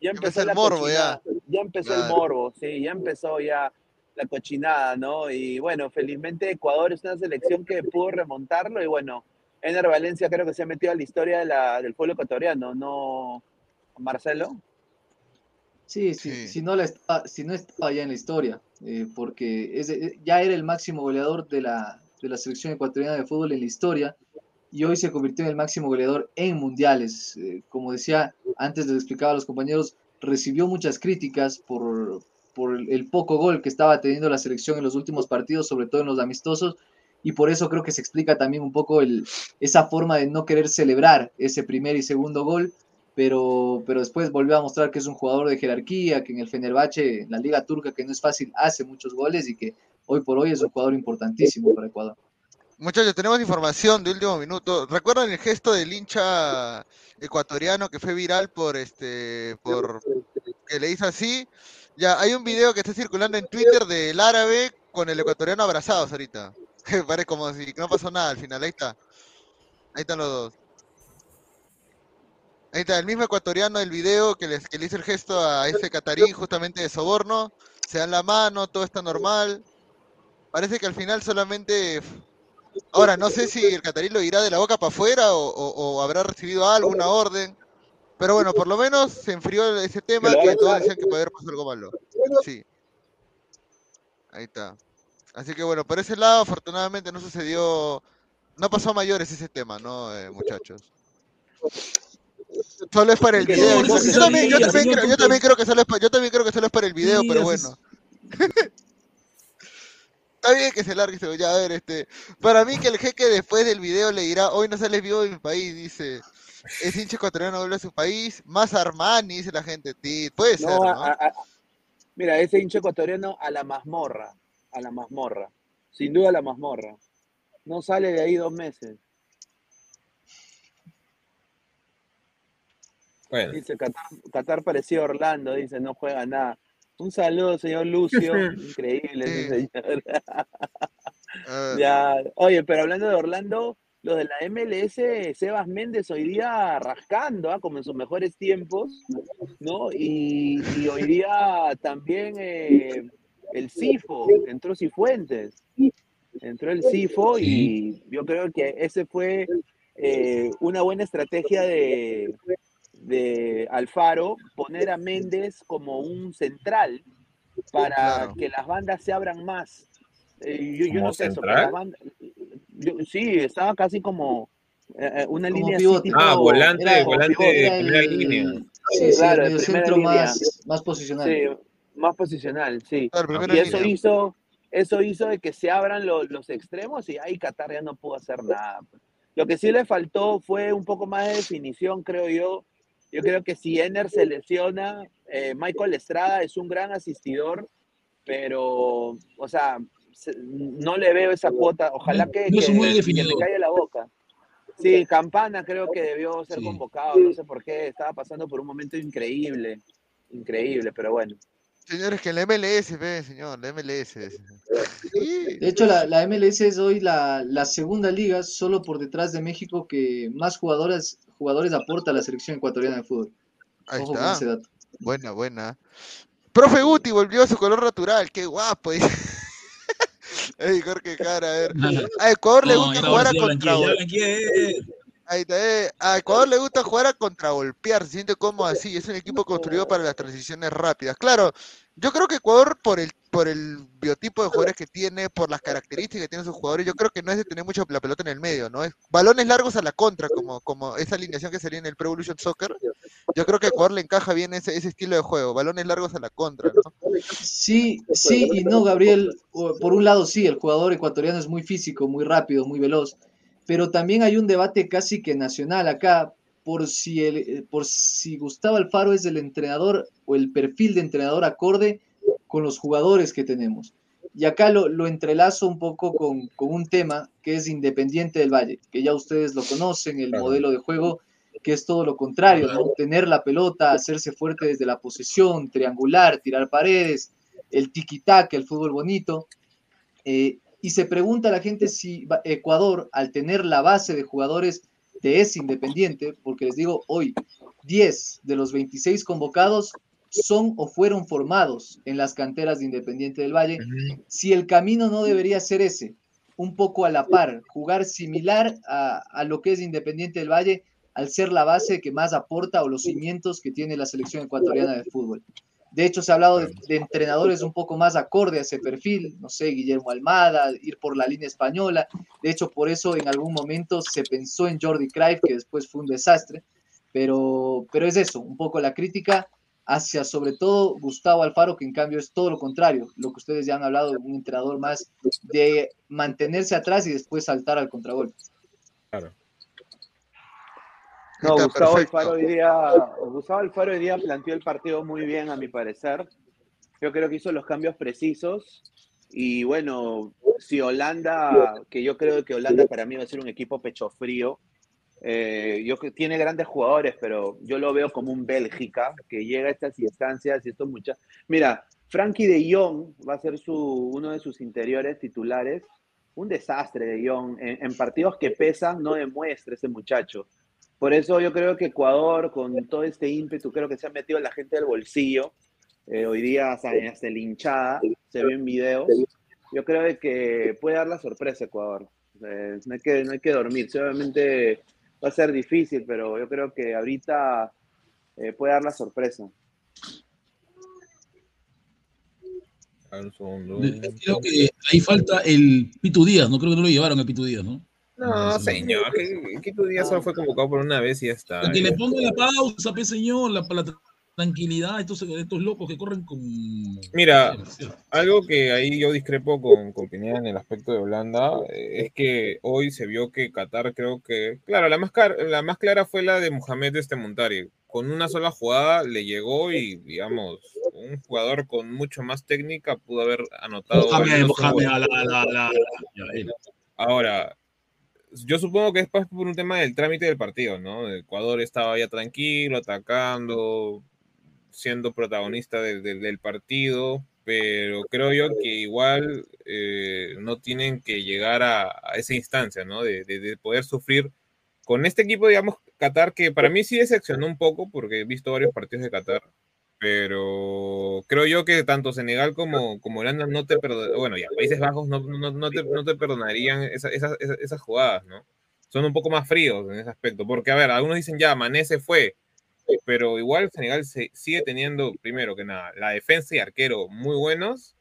Ya empezó el la morbo, ya. cochinada. Ya empezó el morbo, sí, ya empezó ya la cochinada, ¿no? Y bueno, felizmente Ecuador es una selección que pudo remontarlo y bueno, Ener Valencia creo que se ha metido a la historia de la, del pueblo ecuatoriano, ¿no, Marcelo? Sí, sí, Si, no la estaba, si no estaba ya en la historia, eh, porque de- ya era el máximo goleador de la, de la selección ecuatoriana de fútbol en la historia y hoy se convirtió en el máximo goleador en mundiales. Eh, como decía antes, les explicaba a los compañeros, recibió muchas críticas por, por el, poco gol que estaba teniendo la selección en los últimos partidos, sobre todo en los amistosos, y por eso creo que se explica también un poco esa forma de no querer celebrar ese primer y segundo gol pero, pero después volvió a mostrar que es un jugador de jerarquía, que en el Fenerbahce, en la liga turca, que no es fácil, hace muchos goles y que hoy por hoy es un jugador importantísimo para Ecuador. Muchachos, tenemos información de último minuto. ¿Recuerdan el gesto del hincha ecuatoriano que fue viral por este, por que le hizo así? Ya, hay un video que está circulando en Twitter del árabe con el ecuatoriano abrazados ahorita. Parece como si no pasó nada al final. Está. Ahí están los dos. Ahí está, el mismo ecuatoriano del video que, les, que le hizo el gesto a ese catarí justamente de soborno. Se dan la mano, todo está normal. Parece que al final solamente. Ahora, no sé si el catarí lo irá de la boca para afuera o, habrá recibido alguna orden. Pero bueno, por lo menos se enfrió ese tema que todos decían que podía haber pasado algo malo. Sí. Ahí está. Así que bueno, por ese lado, afortunadamente no sucedió. No pasó a mayores ese tema, ¿no, eh, muchachos? Solo es para el video. Yo, también, yo creo, yo también creo que solo es para, yo también creo que solo es para el video, pero bueno. Está bien que se largue ese ya a ver, este. Para mí que el jeque después del video le dirá, hoy no sales vivo de mi país, dice. Es hincha ecuatoriano, vuelve a su país. Más Armani, dice la gente. Sí, puede ser, No, ¿no? a- a- a- mira, ese hincha ecuatoriano a la mazmorra, a la mazmorra, sin duda a la mazmorra. No sale de ahí dos meses. Bueno, Dice, Qatar, Qatar parecía Orlando, dice, no juega nada. Un saludo, señor Lucio. Increíble, Sí. señor. Ya, oye, pero hablando de Orlando, los de la MLS, Sebas Méndez hoy día rascando, ¿ah? como en sus mejores tiempos, ¿no? Y, y hoy día también eh, el CIFO, entró Cifuentes, entró el CIFO y yo creo que ese fue eh, una buena estrategia de, de Alfaro, poner a Méndez como un central para Claro. que las bandas se abran más. Eh, yo, yo ¿Como no sé eso, que central? las bandas- yo- sí, estaba casi como eh, eh, una Como línea pivote. así tipo... ah, volante, era- volante de Era primera el- línea. Sí, sí, Claro, el línea. más, más posicional. Sí, más posicional, sí. Claro, Y eso línea. hizo, eso hizo de que se abran lo- los extremos y ahí Qatar ya no pudo hacer nada. Lo que sí le faltó fue un poco más de definición, creo yo. Yo creo que si Ener se lesiona, eh, Michael Estrada es un gran asistidor, pero, o sea, se- no le veo esa cuota. Ojalá que, No es que, que me calle la boca. Sí, Campana creo que debió ser Sí. convocado, no sé por qué, estaba pasando por un momento increíble, increíble, pero bueno. Señores, que la MLS, ve, señor, la MLS. Sí. De hecho, la, la MLS es hoy la, la segunda liga, solo por detrás de México, que más jugadores, jugadores aporta a la selección ecuatoriana de fútbol. Ahí Ojo con está. ese dato. Buena, buena. Profe Guti volvió a su color natural, qué guapo. Ey, Jorge Cara, a ver. A Ecuador le gusta jugar a blanqueé, ya contra blanqueé. Ahí está, eh. A Ecuador le gusta jugar a contragolpear, se siente cómodo así, es un equipo construido para las transiciones rápidas. Claro, yo creo que Ecuador por el por el biotipo de jugadores que tiene, por las características que tienen sus jugadores, yo creo que no es de tener mucho la pelota en el medio, ¿no? Es balones largos a la contra, como, como esa alineación que sería en el Pro Evolution Soccer. Yo creo que a Ecuador le encaja bien ese, ese estilo de juego, balones largos a la contra, ¿no? Sí, sí y no, Gabriel. Por un lado, sí, el jugador ecuatoriano es muy físico, muy rápido, muy veloz, pero también hay un debate casi que nacional acá por si, el, eh, por si Gustavo Alfaro es el entrenador o el perfil de entrenador acorde con los jugadores que tenemos. Y acá lo, lo entrelazo un poco con, con un tema que es Independiente del Valle, que ya ustedes lo conocen, el modelo de juego que es todo lo contrario, ¿no? Tener la pelota, hacerse fuerte desde la posesión, triangular, tirar paredes, el tiki-tac, el fútbol bonito. Eh, y se pregunta a la gente si Ecuador, al tener la base de jugadores de ese Independiente, porque les digo, hoy 10 de los 26 convocados son o fueron formados en las canteras de Independiente del Valle, si el camino no debería ser ese, un poco a la par, jugar similar a, a lo que es Independiente del Valle, al ser la base que más aporta o los cimientos que tiene la selección ecuatoriana de fútbol. De hecho, se ha hablado de, de entrenadores un poco más acorde a ese perfil, no sé, Guillermo Almada, ir por la línea española. De hecho, por eso en algún momento se pensó en Jordi Cruyff, que después fue un desastre. Pero, pero es eso, un poco la crítica hacia sobre todo Gustavo Alfaro, que en cambio es todo lo contrario, lo que ustedes ya han hablado, un entrenador más de mantenerse atrás y después saltar al contragolpe. Claro. No, Está Gustavo perfecto. Alfaro, hoy día, Gustavo Alfaro hoy día planteó el partido muy bien, a mi parecer. Yo creo que hizo los cambios precisos. Y bueno, si Holanda, que yo creo que Holanda para mí va a ser un equipo pecho frío, eh, yo que tiene grandes jugadores, pero yo lo veo como un Bélgica que llega a estas instancias y estos muchachos. Mira, Frankie de Jong va a ser su, uno de sus interiores titulares. Un desastre de Jong. En, en partidos que pesan, no demuestra ese muchacho. Por eso yo creo que Ecuador, con todo este ímpetu, creo que se ha metido la gente del bolsillo. Eh, hoy día hasta, hasta el hinchada, se ve en videos. Yo creo que puede dar la sorpresa Ecuador. Eh, no, hay que, no hay que dormirse. Obviamente va a ser difícil, pero yo creo que ahorita eh, puede dar la sorpresa. Creo que ahí falta el Pitu Díaz, no creo que no lo llevaron el Pitu Díaz, ¿no? No, señor, que, que tu día solo fue convocado por una vez y ya está. Que le ponga la pausa, pe señor, la, la tranquilidad, estos, estos locos que corren con... Mira, algo que ahí yo discrepo con, con Pineda en el aspecto de Holanda, eh, es que hoy se vio que Qatar creo que, claro, la más, car- la más clara fue la de Mohamed este Montari. Con una sola jugada le llegó y, digamos, un jugador con mucho más técnica pudo haber anotado. Mohamed, Mohamed, a la, a la, a. Ahora, yo supongo que es por un tema del trámite del partido, ¿no? Ecuador estaba ya tranquilo, atacando, siendo protagonista del, partido, pero creo yo que igual eh, no tienen que llegar a, a esa instancia, ¿no? De, de- de poder sufrir con este equipo, digamos, Qatar, que para mí sí decepcionó un poco, porque he visto varios partidos de Qatar, pero creo yo que tanto Senegal como, como Holanda no te perdonarían, bueno, ya, Países Bajos no, no, no te, no te perdonarían esa- esa- esa- esas jugadas, ¿no? Son un poco más fríos en ese aspecto, porque, a ver, algunos dicen ya, Mané se fue, pero igual Senegal se, sigue teniendo, primero que nada, la defensa y arquero muy buenos,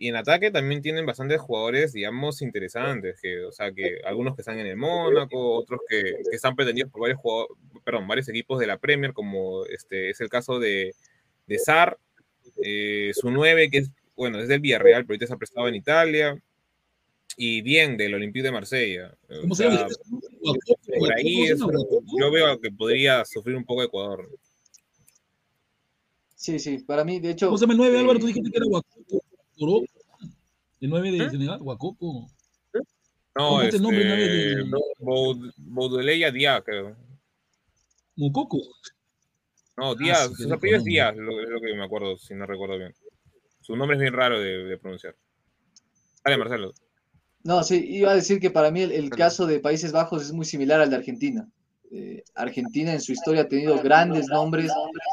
y en ataque también tienen bastantes jugadores, digamos, interesantes, que, o sea, que algunos que están en el Mónaco, otros que, que están pretendidos por varios jugadores, perdón, varios equipos de la Premier, como este es el caso de, de Sar, eh, su 9, que es, bueno, es del Villarreal, pero ahorita se ha prestado en Italia, y bien del Olympique de Marsella. ¿Cómo O se llama? sea, por ahí es- yo veo que podría sufrir un poco Ecuador. Sí, sí, para mí, de hecho. ¿Cómo se llama el 9, eh, Álvaro? Tú dijiste que era Guacoco. Oro. El 9 de Senegal, Guacoco. No, ¿Cómo es este, el nombre de- Baud- Baudelaire Díaz, creo. Mococo. No, Díaz, sí, qué su apellido es. Díaz, lo, es lo que me acuerdo, si no recuerdo bien. Su nombre es bien raro de, de pronunciar. Dale, Marcelo. No, sí, iba a decir que para mí el, el caso de Países Bajos es muy similar al de Argentina. Eh, Argentina en su historia ha tenido grandes nombres,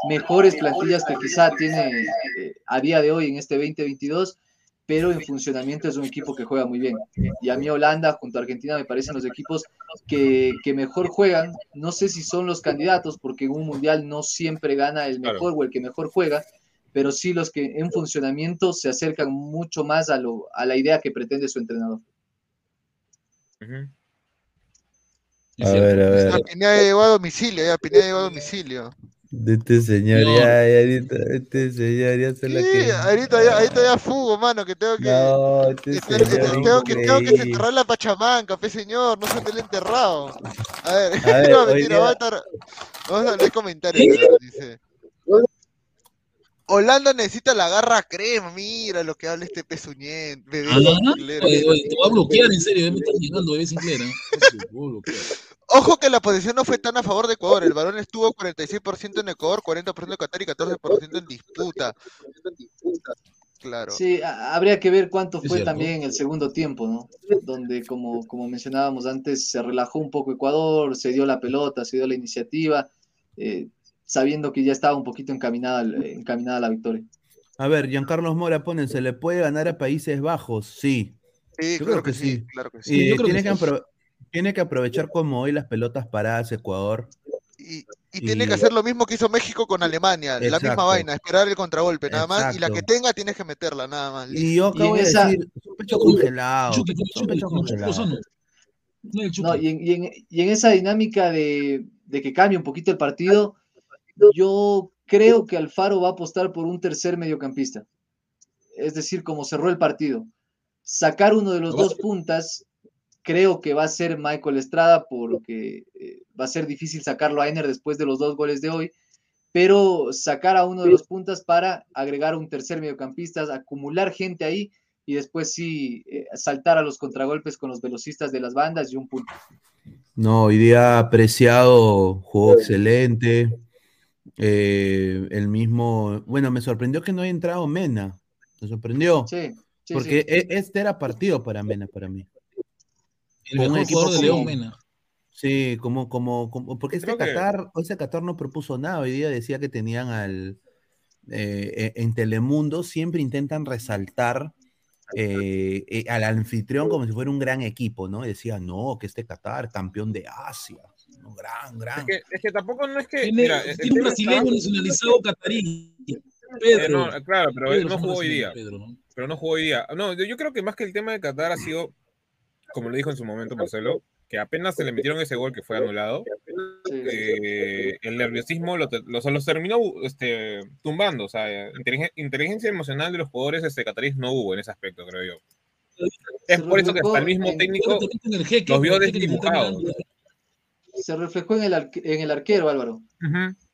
mejores plantillas que quizá tiene eh, a día de hoy en este 2022, pero en funcionamiento es un equipo que juega muy bien. Y a mí Holanda junto a Argentina me parecen los equipos que, que mejor juegan. No sé si son los candidatos, porque en un mundial no siempre gana el mejor o el que mejor juega, pero sí los que en funcionamiento se acercan mucho más a, lo, a la idea que pretende su entrenador. A ver, a ver. Ya Pineda llegó a domicilio, ya Pineda llegó a domicilio. De este señor, No. ya, ya, ahorita, este señor ya se la Sí, que. ahorita ya, ahorita ya fugo, mano, que tengo que. No, este que señor tengo, tengo que, tengo que increíble. enterrar la pachamanca, pe señor, no se te lo he enterrado. A ver, A ver, no, mentira, va a estar. Vamos a leer comentarios, dice. Holanda necesita la garra crema, mira lo que habla este bebé Ah, oye, oye, te voy a bloquear, en serio, ya me están llegando, bebé Sinclair. ¿eh? Ojo que la posición no fue tan a favor de Ecuador. El varón estuvo 46% en Ecuador, 40% en Qatar y 14% en disputa. Claro. Sí, habría que ver cuánto fue también el segundo tiempo, ¿no? Donde, como, como mencionábamos antes, se relajó un poco Ecuador, se dio la pelota, se dio la iniciativa, eh, sabiendo que ya estaba un poquito encaminada, al- encaminada la victoria. A ver, Giancarlos Mora pone, ¿se le puede ganar a Países Bajos? Sí. Sí, Yo claro creo que que sí, sí. claro que Y sí. Yo creo tiene, que que tiene que aprovechar como hoy las pelotas paradas Ecuador. Y, y tiene que hacer lo mismo que hizo México con Alemania, la misma Exacto. vaina, esperar el contragolpe, nada más. Y la que Exacto. tenga tienes que meterla, nada más. Y yo Y acabo en de esa- decir, son pechos congelados. Chucky, con Son Chucky, pechos con Chucky congelados. Lozano. No, y, en, y en- y en esa dinámica de, de que cambie un poquito el partido, yo creo que Alfaro va a apostar por un tercer mediocampista. Es decir, como cerró el partido. Sacar uno de los dos puntas, creo que va a ser Michael Estrada, porque eh, va a ser difícil sacarlo a Ener después de los dos goles de hoy, pero sacar a uno de los puntas para agregar un tercer mediocampista, acumular gente ahí y después sí eh, saltar a los contragolpes con los velocistas de las bandas y un punto. No, hoy día apreciado, jugó excelente. Eh, el mismo, bueno, me sorprendió que no haya entrado Mena. Me sorprendió. Sí, sí, porque sí. e- este era partido para Mena, para mí. El Con un mejor equipo jugador de León, Mena. Sí, como, como, como porque este Creo que- Qatar, ese Qatar no propuso nada, hoy día decía que tenían al, eh, en Telemundo, siempre intentan resaltar eh, eh, al anfitrión como si fuera un gran equipo, ¿no? Y decía, no, que este Qatar, campeón de Asia, ¿no? gran, gran. Es que, es que tampoco no es que. Tiene, mira, el tiene un brasileño nacionalizado catarí. Eh, Pedro. no, claro, pero Pedro no jugó hoy día. Pedro, ¿no? Pero no jugó hoy día. No, yo, yo creo que más que el tema de Qatar ha sido, como lo dijo en su momento Marcelo, que apenas se le metieron ese gol que fue anulado, eh, el nerviosismo los terminó este, tumbando. O sea, inteligen- inteligencia emocional de los jugadores este, cataríes no hubo en ese aspecto, creo yo. Es por eso que hasta el mismo técnico los vio desdibujados. Se reflejó en el, arque- en el arquero, Álvaro.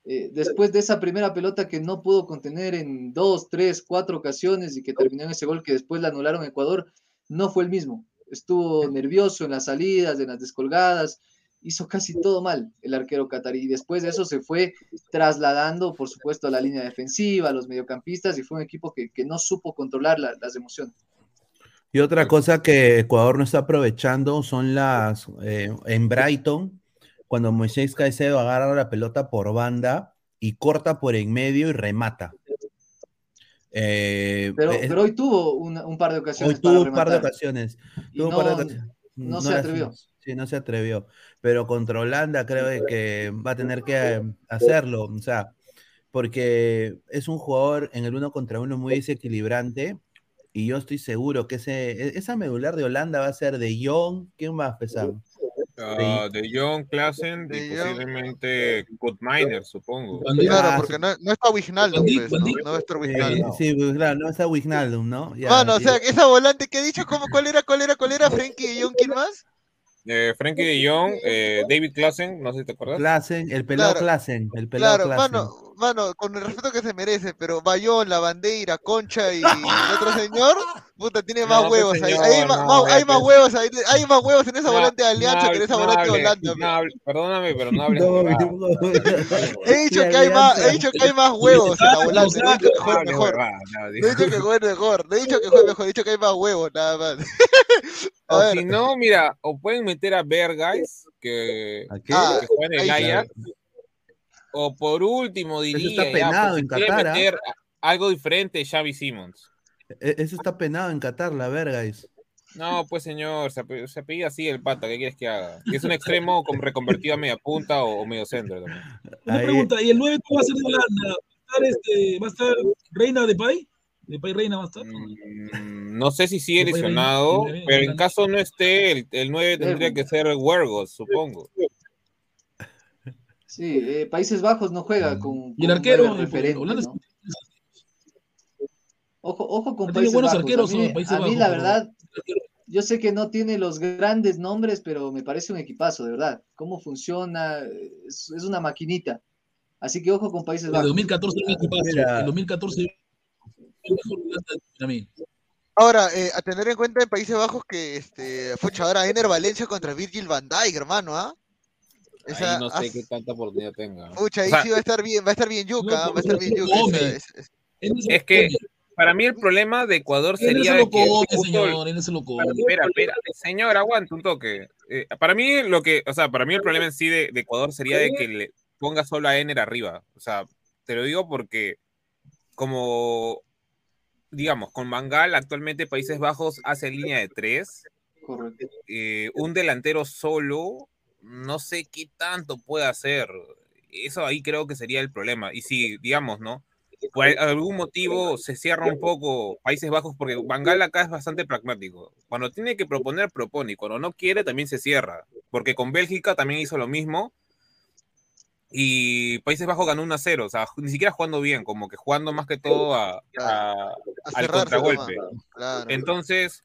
Eh, después de esa primera pelota que no pudo contener en dos, tres, cuatro ocasiones y que terminó en ese gol que después le anularon a Ecuador, no fue el mismo. Estuvo nervioso en las salidas, en las descolgadas, hizo casi todo mal el arquero catarí. Y después de eso se fue trasladando, por supuesto, a la línea defensiva, a los mediocampistas, y fue un equipo que, que no supo controlar la- las emociones. Y otra cosa que Ecuador no está aprovechando son las, eh, en Brighton, cuando Moisés Caicedo agarra la pelota por banda y corta por en medio y remata. Eh, Pero, pero hoy tuvo un par de ocasiones. Hoy para tuvo un par de ocasiones. Y Tuvo un par de no- ocasiones. no se atrevió. Sí, no se atrevió. Pero contra Holanda creo que va a tener que eh, hacerlo. O sea, porque es un jugador en el uno contra uno muy desequilibrante. Y yo estoy seguro que ese, e- esa medular de Holanda va a ser de Jong. ¿Quién va a pesar? Ah, de John Klassen y posiblemente Miner, supongo. Claro, porque no, no está Wijnaldum, pues, ¿no? No Eh, Wijnaldum. sí, pues, claro, no está Wijnaldum, ¿no? Ya, Mano, o sea, esa volante que he dicho, ¿cómo, ¿cuál era, cuál era, cuál era? Frenkie de Jong, ¿quién más? Eh, Frankie de Jong, eh, David Klassen, no sé si te acuerdas. Klassen, el pelado Claro. Klassen, el pelado Claro, Klassen. mano, mano, con el respeto que se merece, pero Bayón, La Bandeira, Concha y el otro señor, puta, tiene más No, pues, huevos ahí. Hay, más, no, más- hay ya, más huevos ahí, hay más huevos en esa No, volante de Alianza no que en esa volante de Holanda. no hable- perdóname, pero no hables. He dicho que hay más, he dicho que hay más huevos en la volante, no he dicho que juegue mejor. no, he dicho que juegue mejor, no he dicho que juegue mejor, he dicho que hay más huevos, nada más. A O ver. si no, mira, o pueden meter a Bergais, que, que juega en el. Ajax. O por último, Eso diría, está ya, penado pues, en Qatar, ¿ah? meter algo diferente, Xavi Simmons. E- Eso está penado en Qatar, la verga. es. No, pues señor, se, ape- se apellida así el pata, ¿qué quieres que haga? Que es un extremo con- reconvertido a media punta o, o medio centro también. Una pregunta, ¿y el 9 cómo va a ser de Holanda? ¿Va a estar, este, ¿va a estar Reina de Pay? ¿De Pay Reina va a estar? Mm, No sé si sigue lesionado, pero en caso no esté, el, el 9 tendría que ser Huergos, supongo. Sí, eh, Países Bajos no juega con, Y el con arquero, referente, Holanda es- ¿no? Ojo, ojo con Países buenos Bajos. arqueros, a mí, ¿no? Países a mí Bajos, la pero- verdad, yo sé que no tiene los grandes nombres, pero me parece un equipazo, de verdad. Cómo funciona, es, es una maquinita. Así que ojo con Países El Bajos. 2014 era un equipazo. Mira. El 2014 el mejor Holanda también. Ahora, eh, a tener en cuenta en Países Bajos que, este, pucha, ahora Ener Valencia contra Virgil van Dijk, hermano, ¿ah? Esa- Ahí no sé ah, qué tanta oportunidad tenga. Pucha, ahí O sea, sí va a estar bien, va a estar bien yuca, ¿ah? va a estar bien yuca. esa- esa- esa- Es que para mí el problema de Ecuador no sería que come, señor, él no se lo come. Espera, espera, señor, aguanta un toque. Eh, para mí lo que, o sea, para mí el problema en sí de, de Ecuador sería de que le ponga solo a Ener arriba. O sea, te lo digo porque como digamos, con Mangal actualmente Países Bajos hace línea de tres. Correcto. Eh, un delantero solo, no sé qué tanto puede hacer. Eso ahí creo que sería el problema. Y si, digamos, ¿no? Por algún motivo se cierra un poco Países Bajos, porque Bangal acá es bastante pragmático. Cuando tiene que proponer, propone. Y cuando no quiere, también se cierra. Porque con Bélgica también hizo lo mismo. Y Países Bajos ganó 1 a 0. O sea, ni siquiera jugando bien, como que jugando más que todo a, a- al cerrarse contragolpe. claro. Entonces,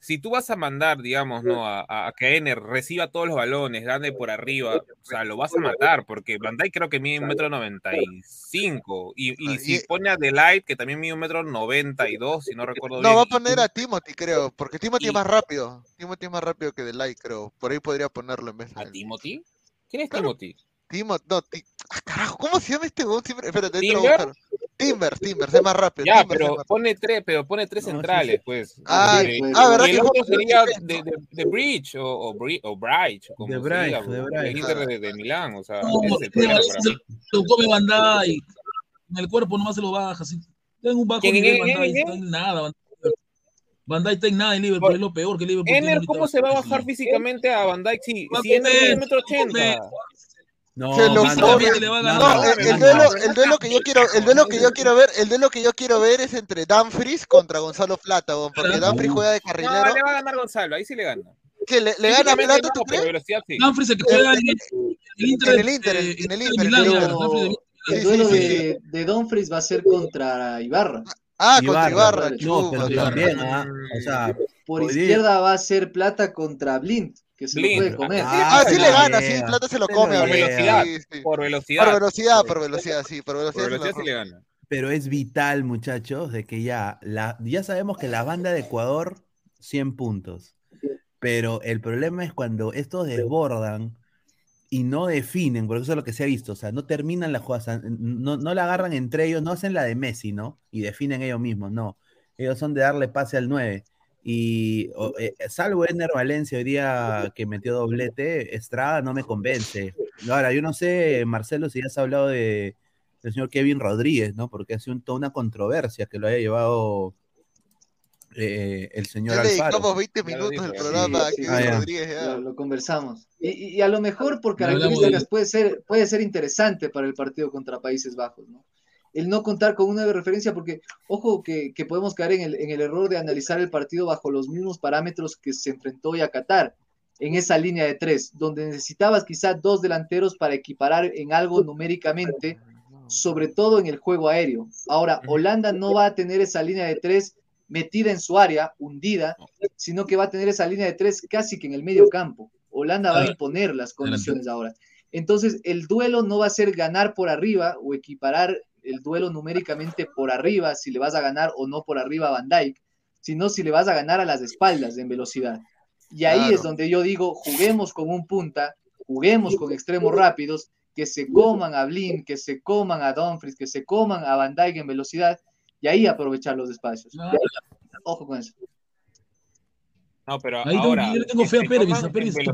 si tú vas a mandar, digamos, ¿no? A, a- que Ener reciba todos los balones, gane por arriba, o sea, lo vas a matar, porque Van Dijk creo que mide un metro noventa y cinco, y, y si pone a Delight, que también mide un metro noventa y dos, si no recuerdo No, bien. va a poner a Timothy, creo, porque Timothy es más rápido. Timothy es más rápido que Delay, creo. Por ahí podría ponerlo en vez de. ¿A Timothy? ¿Quién es Claro. Timothy? Timothy, no, Ti- ah, carajo, ¿cómo se llama este weón? Siempre... Espérate, ¿Timber? Timber, Timber, es más rápido. Ya, Timbers es pero más pone tres, pero pone tres centrales, pues. Ah, Y- ah, ¿verdad y el otro sería de, de, de Bridge o, o, Bri- o Bright, como De Bright, diga, de pues, Bright. el Inter de, de Milán, o sea, No, ese de para se lo come Bandai. En el cuerpo nomás se lo baja. Así. Tengo un bajo ¿Quién, nivel quién, Bandai. en nada. Bandai. Bandai está en nada en Liverpool. Es lo peor que Liverpool ahorita. ¿cómo se va a bajar físicamente a Dijk si, si comer, es metro No, Se manda, le a. No, el, duelo, el duelo que yo quiero, el duelo que yo quiero ver, el duelo que yo quiero ver es entre Dumfries contra Gonzalo Plata, weón, porque. Dumfries juega de No, carrilero. le va a ganar Gonzalo, ahí sí le gana. ¿Qué, le, le gana Plata, no, tú crees? sí. Dumfries el que juega en el, el Inter. En de- el Inter, eh, en el Inter, en el Inter. El Sí, duelo sí, sí, de, de Dumfries va a ser contra Ibarra. Ah, contra Ibarra. Ibarra, No, pero también, ah, o sea, Por izquierda va a ser Plata contra Blind, que se lo puede comer. Ah, sí le gana, lleva, sí, Plata se lo come. Por velocidad, sí, sí. por velocidad. Por velocidad, por velocidad, sí, por velocidad. Por sí le gana. pero es vital, muchachos, de que ya, la, ya sabemos que la banda de Ecuador, 100 puntos. Pero el problema es cuando estos desbordan y no definen, porque eso es lo que se ha visto, o sea, no terminan la jugada, no, no la agarran entre ellos, no hacen la de Messi, ¿no? Y definen ellos mismos, no. Ellos son de darle pase al 9. Y eh, salvo Ener Valencia hoy día que metió doblete, Estrada no me convence. Ahora, yo no sé, Marcelo, si ya has hablado de, del señor Kevin Rodríguez, ¿no? Porque ha sido un- toda una controversia que lo haya llevado eh, el señor Ya le Alfaro. dedicamos 20 Ya lo minutos del programa a Sí, sí, Kevin Ah, ya. Rodríguez. ya. Lo, lo conversamos. Y, y- a lo mejor por características de- puede ser, puede ser interesante para el partido contra Países Bajos, ¿no? El no contar con una referencia, porque, ojo, que, que podemos caer en el, en el error de analizar el partido bajo los mismos parámetros que se enfrentó hoy a Qatar, en esa línea de tres, donde necesitabas quizá dos delanteros para equiparar en algo numéricamente, sobre todo en el juego aéreo. Ahora, Holanda no va a tener esa línea de tres metida en su área, hundida, sino que va a tener esa línea de tres casi que en el medio campo. Holanda va a imponer las condiciones ahora. Entonces, el duelo no va a ser ganar por arriba o equiparar el duelo numéricamente por arriba, si le vas a ganar o no por arriba a Van Dijk, sino si le vas a ganar a las espaldas en velocidad. Y ahí Claro. es donde yo digo, juguemos con un punta, juguemos con extremos rápidos, que se coman a Blin, que se coman a Dumfries, que se coman a Van Dijk en velocidad, y ahí aprovechar los espacios. Claro. Ojo con eso. No, pero Ahí ahora, yo le tengo fe a Pérez, toman a Pérez en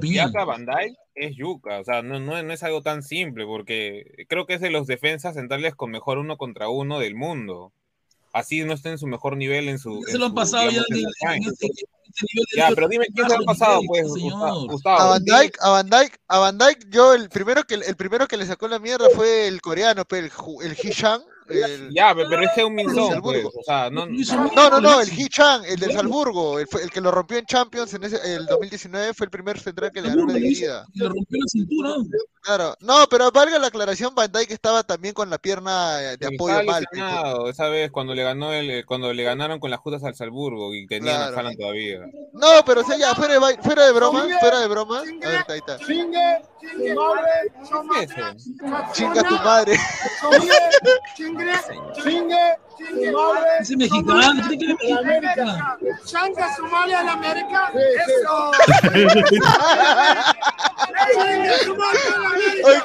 es a yuca, o sea, no, no, no es algo tan simple, porque creo que es de los defensas centrales con mejor uno contra uno del mundo. Así no está en su mejor nivel en su. Ya se lo han su, pasado ya Ya, pero dime quién se lo ha Bajo pasado, pues, señor. Gustavo. A Van Dijk, a Van Dijk, a Van Dijk, yo el primero que el primero que le sacó la mierda fue el coreano, pe, el, el Hee-Chan, el- Ya, pe- pero es Heung-min Son, Salzburgo. pues, o sea, no, No, no, no, el Hee-Chan, el del Salzburgo, el, fue- el que lo rompió en Champions en ese, el 2019 fue el primer central que le ganó una dividida. Le rompió la cintura. Claro, no, pero valga la aclaración, Van Dijk estaba también con la pierna eh, de apoyo mal. esa vez cuando le ganó el, cuando le ganaron con las justas al Salzburgo y tenían Claro. a Haaland todavía. No, pero o sea, ya, fuera de, fuera de bromas, fuera de bromas. A ver, ahí está. ¿Qué es? Chinga tu madre. Ese mexicano, ¿cree que es mexicano? Chanca Somalia a la América. Eso.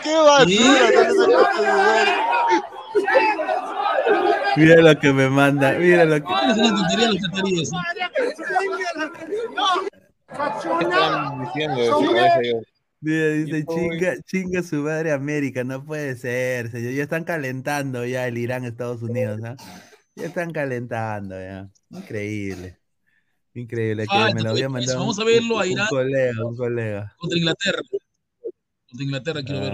Qué basura. su madre. Mira lo que me manda, mira lo que. Es una tontería los cataríes. ¿Qué están diciendo Mira, dice chinga, chinga su madre América, no puede ser, señor. Ya están calentando ya el Irán, Estados Unidos, ¿ah? Ya están calentando ya. Increíble. Increíble. Que Ah, me lo había entonces, mandado vamos a un- verlo a un Irán. colega, un colega. Contra Inglaterra. Contra Inglaterra quiero Ah. ver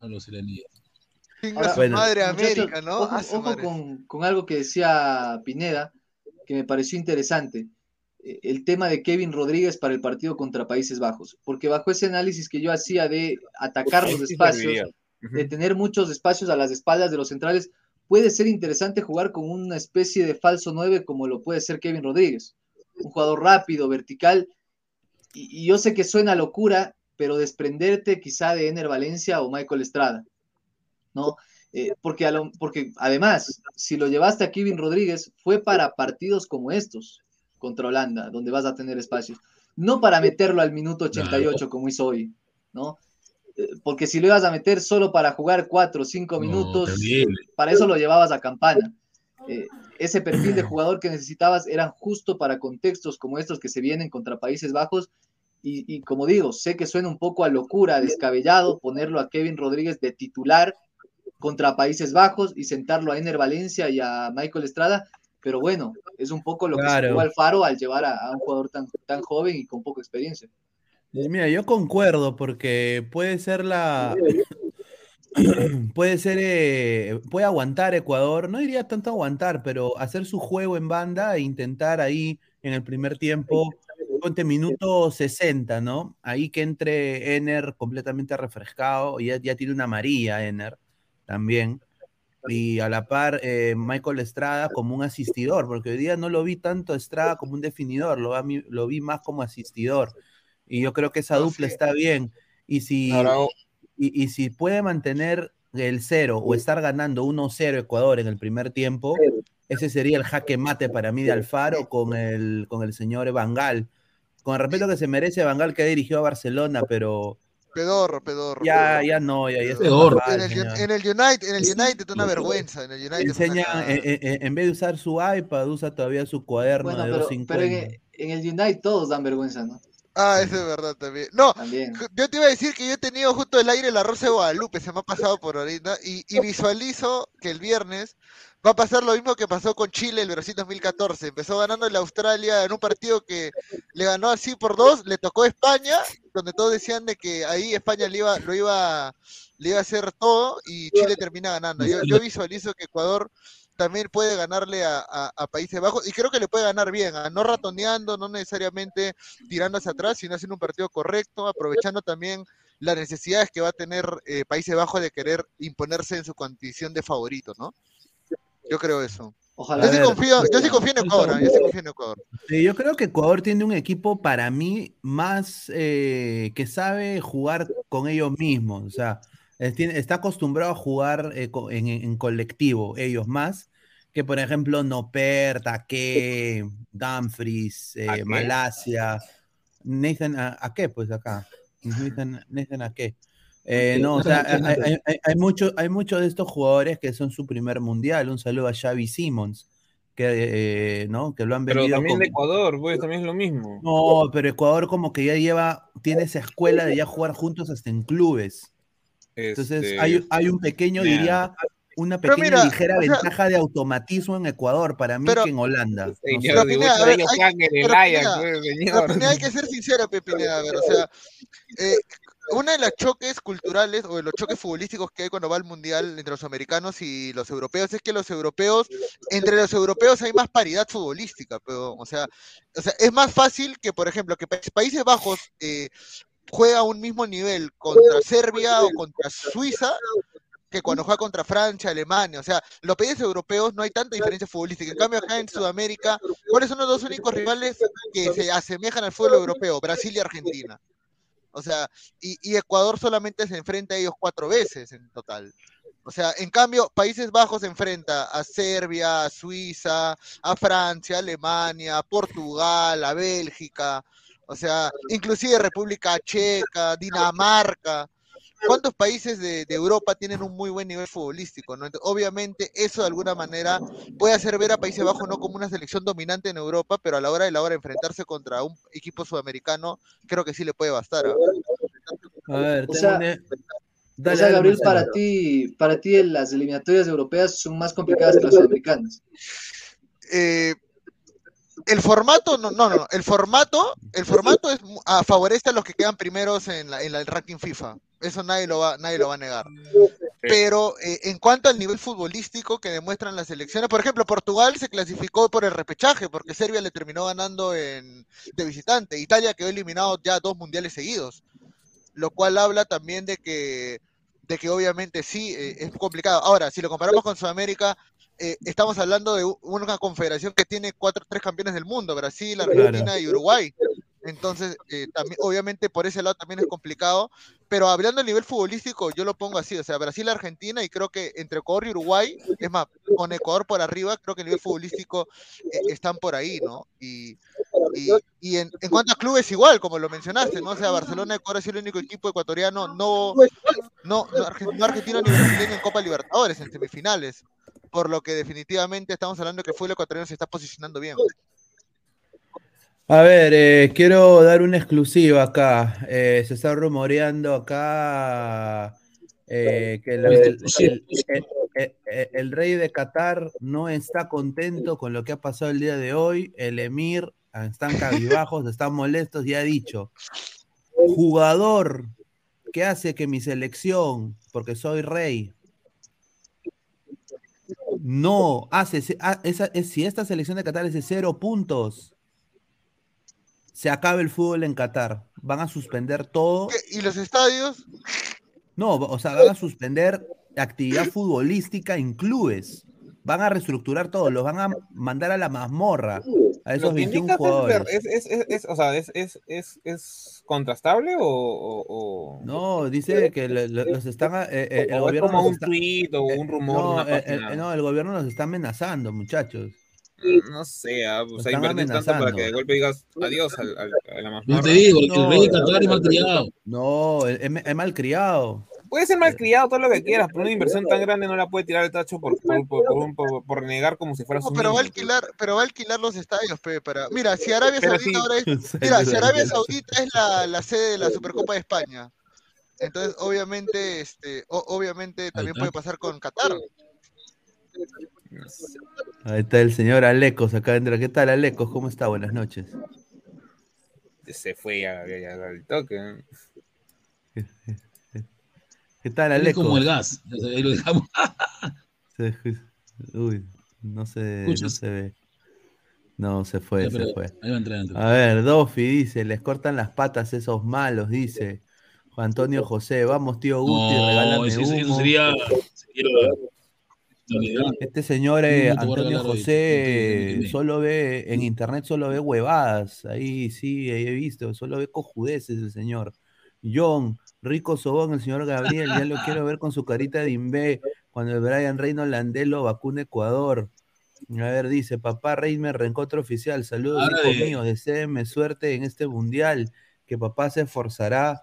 a los iraníes. Chinga Ahora, su Bueno. madre América, ¿no? Ojo, ojo madre. con, con algo que decía Pineda, que me pareció interesante. Eh, El tema de Kevin Rodríguez para el partido contra Países Bajos. Porque bajo ese análisis que yo hacía de atacar los sí espacios, de tener muchos espacios a las espaldas de los centrales, puede ser interesante jugar con una especie de falso 9 como lo puede ser Kevin Rodríguez. Un jugador rápido, vertical. Y, y yo sé que suena locura, pero desprenderte quizá de Ener Valencia o Michael Estrada. ¿no? Eh, porque, a lo- porque además, si lo llevaste a Kevin Rodríguez, fue para partidos como estos contra Holanda, donde vas a tener espacios. No para meterlo al minuto 88 como hizo hoy, ¿no? eh, porque si lo ibas a meter solo para jugar cuatro o cinco No, minutos, terrible. para eso lo llevabas a campana. Eh, ese perfil de jugador que necesitabas eran justo para contextos como estos que se vienen contra Países Bajos. Y, y como digo, sé que suena un poco a locura, descabellado, ponerlo a Kevin Rodríguez de titular contra Países Bajos y sentarlo a Ener Valencia y a Michael Estrada, pero bueno, es un poco lo que se Claro. jugó Alfaro al llevar a, a un jugador tan, tan joven y con poca experiencia. Mira, yo concuerdo porque puede ser la. puede ser. eh, puede aguantar Ecuador. No diría tanto aguantar, pero hacer su juego en banda e intentar ahí en el primer tiempo. Ponte minuto 60, ¿no? Ahí que entre Ener completamente refrescado. y Ya, ya tiene una amarilla, Ener, también. Y a la par, eh, Michael Estrada como un asistidor, porque hoy día no lo vi tanto Estrada como un definidor, lo, a mí- lo vi más como asistidor. Y yo creo que esa dupla está bien. Y si, Ahora, y, y si puede mantener el cero o estar ganando 1-0 Ecuador en el primer tiempo, ese sería el jaque mate para mí de Alfaro con el, con el señor Bangal. Con el respeto que se merece Bangal que dirigió a Barcelona, pero Pedorro, pedorro. ya, pedorro. ya no, ya, ya está Pedorro. mal, En el, en el United, en el United es una vergüenza. En el United Enseña, eh, eh, eh, en vez de usar su iPad, usa todavía su cuaderno Bueno, de pero, 250. pero en, en el United todos dan vergüenza, ¿no? Ah, eso es verdad también. No, También. yo te iba a decir que yo he tenido justo el aire el arroz de Guadalupe, se me ha pasado por ahorita, y, y visualizo que el viernes va a pasar lo mismo que pasó con Chile el Brasil 2014. Empezó ganando la Australia en un partido que le ganó así por dos, le tocó España, donde todos decían de que ahí España le iba, lo iba, le iba a hacer todo y Chile termina ganando. Yo, yo visualizo que Ecuador también puede ganarle a, a- Países Bajos y creo que le puede ganar bien, a no ratoneando, no necesariamente tirando hacia atrás, sino haciendo un partido correcto, aprovechando también las necesidades que va a tener eh, Países Bajos de querer imponerse en su condición de favorito, ¿no? Yo creo eso. Ojalá. Yo sí ver, confío, yo sí confío en Ecuador, yo sí confío en Ecuador. Sí, yo creo que Ecuador tiene un equipo para mí más eh, que sabe jugar con ellos mismos. O sea, es- tiene- está acostumbrado a jugar eh, co- en, en colectivo, ellos más, que por ejemplo Noper, Taque, Dumfries, eh. Malasia, Nathan, ¿a, a qué? Pues acá. Nathan, Nathan ¿a qué? Eh, no, o sea, hay, hay, hay- hay mucho- hay muchos de estos jugadores que son su primer mundial. Un saludo a Xavi Simons, que, eh, ¿no? que lo han pero vendido también con- de Ecuador, pues también es lo mismo. no, pero Ecuador como que ya lleva, tiene esa escuela de ya jugar juntos hasta en clubes. Entonces Este, hay, hay un pequeño, diría, una Pero pequeña mira, ligera o sea- ventaja de automatismo en Ecuador para mí Pero- que en Holanda. No sé. Pero, Pineda, ver, hay- pero, Pineda, Pero. Pineda, hay que ser sincero, Pe, Pineda, a ver, o sea, eh, una de las choques culturales o de los choques futbolísticos que hay cuando va al mundial entre los americanos y los europeos es que los europeos, entre los europeos hay más paridad futbolística, pero, o sea, o sea, es más fácil que, por ejemplo, que Pa- Países Bajos eh, juega a un mismo nivel contra Serbia o contra Suiza que cuando juega contra Francia, Alemania, o sea, los países europeos no hay tanta diferencia futbolística. En cambio, acá en Sudamérica, ¿cuáles son los dos únicos rivales que se asemejan al fútbol europeo? Brasil y Argentina. O sea, y, y Ecuador solamente se enfrenta a ellos cuatro veces en total. O sea, en cambio, Países Bajos se enfrenta a Serbia, a Suiza, a Francia, a Alemania, a Portugal, a Bélgica, o sea, inclusive República Checa, Dinamarca. ¿Cuántos países de, de Europa tienen un muy buen nivel futbolístico? ¿no? Entonces, obviamente, eso de alguna manera puede hacer ver a Países Bajos no como una selección dominante en Europa, pero a la hora de la hora de enfrentarse contra un equipo sudamericano, creo que sí le puede bastar. ¿ah? A ver, O tengo sea, una- o Dale, sea, dale, Gabriel, para ti, para ti las eliminatorias europeas son más complicadas que las sudamericanas. Eh, el formato, no, no, no, el formato, el formato es, ah, favorece a los que quedan primeros en la, en la- el ranking FIFA. Eso nadie lo va, nadie lo va a negar. Pero eh, en cuanto al nivel futbolístico que demuestran las selecciones, por ejemplo, Portugal se clasificó por el repechaje porque Serbia le terminó ganando en, de visitante. Italia quedó eliminado ya dos mundiales seguidos, lo cual habla también de que, de que obviamente sí eh, es complicado. Ahora, si lo comparamos con Sudamérica, eh, estamos hablando de una confederación que tiene cuatro, tres campeones del mundo, Brasil, Argentina Claro. y Uruguay. Entonces, eh, también, obviamente por ese lado también es complicado, pero hablando a nivel futbolístico, yo lo pongo así, o sea, Brasil, Argentina, y creo que entre Ecuador y Uruguay, es más, con Ecuador por arriba, creo que a nivel futbolístico eh, están por ahí, ¿no? Y, Y, en, en cuanto a clubes, igual, como lo mencionaste, ¿no? O sea, Barcelona Ecuador sido el único equipo ecuatoriano no, no, no argentino ni brasileño en Copa Libertadores, en semifinales. Por lo que definitivamente estamos hablando que el fútbol ecuatoriano se está posicionando bien. A ver, eh, quiero dar una exclusiva acá. Eh, se está rumoreando acá eh, que la- el, el- rey de Qatar no está contento con lo que ha pasado el día de hoy. El emir ah, están cabizbajos, están molestos y ha dicho, jugador que hace que mi selección, porque soy rey, no hace, ah, esa- es- si esta selección de Qatar es de cero puntos, se acaba el fútbol en Qatar. Van a suspender todo. ¿Y los estadios? No, o sea, van a suspender actividad futbolística en clubes. Van a reestructurar todo, los van a mandar a la mazmorra a esos Lo que 21 indicas es ver- jugadores. Es, es, es, es- o sea, es, es, es, es contrastable o, No, dice que le- le- los están. eh, eh, el o es gobierno como un está- tweet o un rumor no, una eh, eh, no, el gobierno los está amenazando, muchachos. No sé, ah, o sea, invertir tanto para que de golpe digas adiós al, al- a la mazmorra. te digo, el No, rey de Qatar es malcriado. No, es, malcriado. Puede ser malcriado todo lo que quieras, pero una inversión tan grande no la puede tirar el tacho por, por, por, por, un- por- por negar como si fuera No, su pero va a pues. alquilar, pero va a alquilar los estadios, pe, para. Mira, si Arabia Saudita sí. ahora es, mira, si Arabia Saudita es la, la sede de la Supercopa de España, entonces obviamente, este, o- obviamente también puede pasar con Qatar. Ahí está el señor Alecos acá adentro. ¿Qué tal, Alecos? ¿Cómo está? Buenas noches. Se fue ya, ya- ya al toque. ¿Qué tal, Es Alecos? como el gas. Ahí lo dejamos. Uy, no se, no ¿Escuchas? se ve. No, se fue, Ya, se fue. ahí va a entrar, entra. A ver, Dofi dice, les cortan las patas esos malos, dice. Juan Antonio José, vamos tío Guti, No, regálame eso, eso humo. sería. sería- Este señor eh, Antonio hoy, José solo ve, en internet solo ve huevadas, ahí sí, ahí he visto, solo ve cojudeces el señor. John, rico sobón, el señor Gabriel, ya lo quiero ver con su carita de imbé cuando el Brian Reino Landelo vacuna Ecuador. A ver, dice, papá Reimer, reencontro oficial, saludos Ahora hijos de- míos, deseenme suerte en este mundial, que papá se esforzará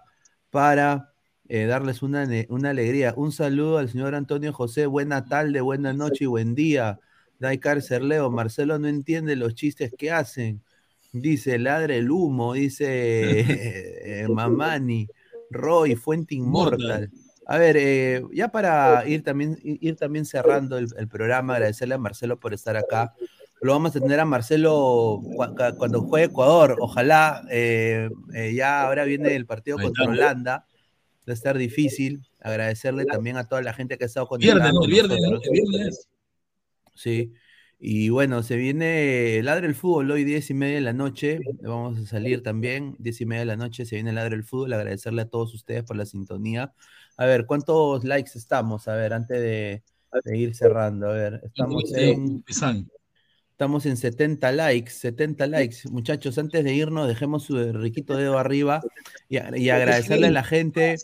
para eh, darles una, una alegría. Un saludo al señor Antonio José, buena tarde, buena noche y buen día. Daikar Cerleo, Marcelo no entiende los chistes que hacen. Dice, ladre el humo, dice eh, Mamani, Roy, Fuente Inmortal. A ver, eh, ya para ir también, ir también cerrando el, el programa, agradecerle a Marcelo por estar acá. Lo vamos a tener a Marcelo cuando juegue Ecuador. Ojalá, eh, ya ahora viene el partido contra. Holanda. Va a estar difícil. Agradecerle también a toda la gente que ha estado con Viernes, ¿no? Viernes, ¿no? Viernes. Sí. Y bueno, se viene Ladre el Fútbol hoy 10 y media de la noche. Vamos a salir también, 10 y media de la noche. Se viene Ladre el Fútbol. Agradecerle a todos ustedes por la sintonía. A ver, ¿cuántos likes estamos? A ver, antes de, de ir cerrando. A ver, estamos en. Estamos en 70 likes, 70 likes. Muchachos, antes de irnos, dejemos su riquito dedo arriba y agradecerle a la gente,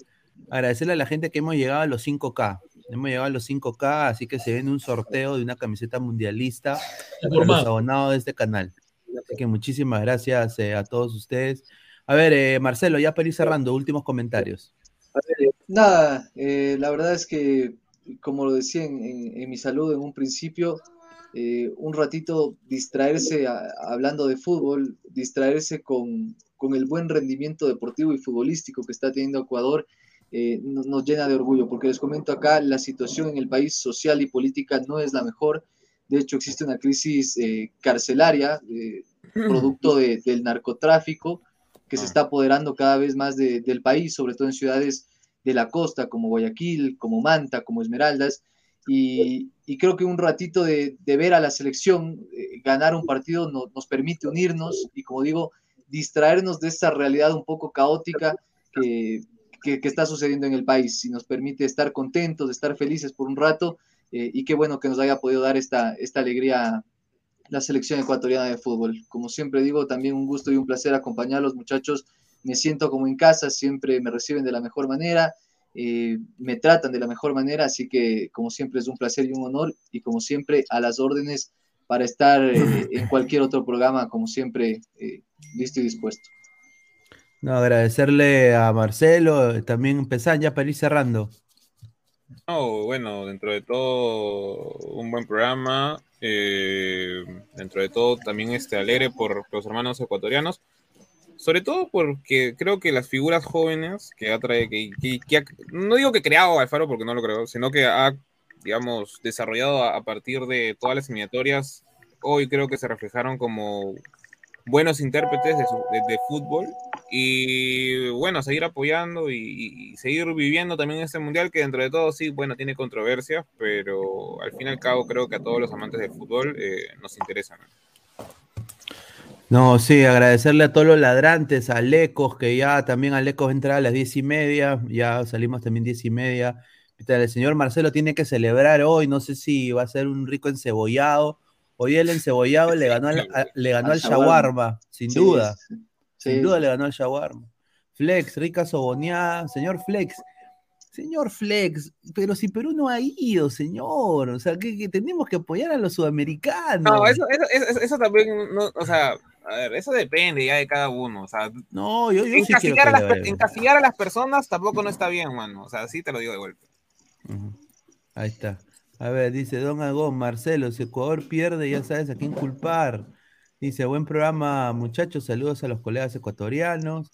agradecerle a la gente que hemos llegado a los 5K. Hemos llegado a los 5K, así que se viene un sorteo de una camiseta mundialista para los abonados de este canal. Así que muchísimas gracias eh, a todos ustedes. A ver, eh, Marcelo, ya para ir cerrando, últimos comentarios. Nada, eh, la verdad es que, como lo decía en, en- en mi saludo en un principio, eh, un ratito distraerse a- hablando de fútbol, distraerse con, con el buen rendimiento deportivo y futbolístico que está teniendo Ecuador, eh, no- nos llena de orgullo, porque les comento acá, la situación en el país social y política no es la mejor. De hecho, existe una crisis eh, carcelaria, eh, producto de- del narcotráfico, que se está apoderando cada vez más de- del país, sobre todo en ciudades de la costa, como Guayaquil, como Manta, como Esmeraldas. Y, y creo que un ratito de, de ver a la selección eh, ganar un partido no- nos permite unirnos y, como digo, distraernos de esa realidad un poco caótica que, que- que está sucediendo en el país y nos permite estar contentos, estar felices por un rato. eh, y qué bueno que nos haya podido dar esta, esta alegría la selección ecuatoriana de fútbol. Como siempre digo, también un gusto y un placer acompañarlos, muchachos. Me siento como en casa, siempre me reciben de la mejor manera, eh, me tratan de la mejor manera, así que como siempre es un placer y un honor y como siempre a las órdenes para estar eh, en cualquier otro programa, como siempre, eh, listo y dispuesto. No, agradecerle a Marcelo, también empezar ya para ir cerrando. No, bueno, dentro de todo un buen programa, eh, dentro de todo también este alegre por los hermanos ecuatorianos, sobre todo porque creo que las figuras jóvenes que ha traído, que, no digo que creado Alfaro porque no lo creo, sino que ha, digamos, desarrollado a, a partir de todas las eliminatorias, hoy creo que se reflejaron como buenos intérpretes de, fútbol y bueno, seguir apoyando y, seguir viviendo también este mundial que dentro de todo sí, bueno, tiene controversias, pero al fin y al cabo creo que a todos los amantes del fútbol eh, nos interesa. ¿no? sí, agradecerle a todos los ladrantes, a Lecos, que ya también a Lecos entra a las diez y media, ya salimos también diez y media. El señor Marcelo tiene que celebrar hoy, no sé si va a ser un rico encebollado Hoy el encebollado le ganó al, le ganó al shawarma, sin duda. Sin duda le ganó al shawarma. Flex, rica soboneada. Señor Flex, señor Flex, pero si Perú no ha ido, señor. O sea, que, tenemos que apoyar a los sudamericanos. No, eso, eso, eso, también, no, o sea, a ver, eso depende ya de cada uno. O sea, no, yo, yo encasillar, a las, encasillar a las personas tampoco no está bien, mano. O sea, sí te lo digo de vuelta. Ahí está. A ver, dice Don Agón, Marcelo, si Ecuador pierde, ya sabes a quién culpar. Dice, buen programa, muchachos, saludos a los colegas ecuatorianos.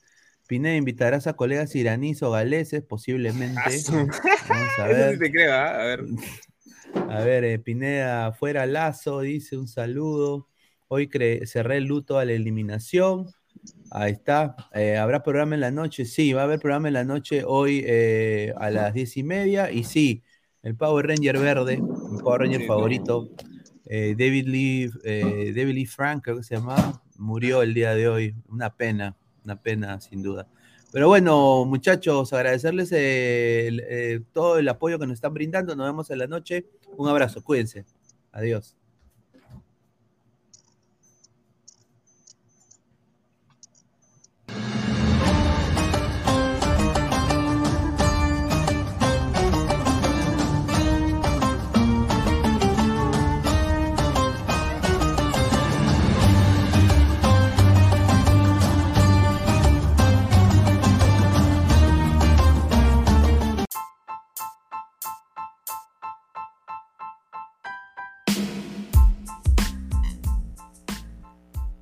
Pineda, ¿invitarás a colegas iraníes o galeses? Posiblemente. Vamos a ver. te creo, ¿ah? A ver. A ver, eh, Pineda, fuera Lazo, dice un saludo. Hoy cerré el luto a la eliminación. Ahí está. Eh, ¿Habrá programa en la noche? Sí, va a haber programa en la noche hoy eh, a las diez y media. Y sí, el Power Ranger verde, mi Power Ranger favorito, eh, David, Lee, eh, David Lee Frank, creo que se llamaba, murió el día de hoy. Una pena, una pena sin duda. Pero bueno, muchachos, agradecerles eh, todo el apoyo que nos están brindando. Nos vemos en la noche. Un abrazo, cuídense. Adiós.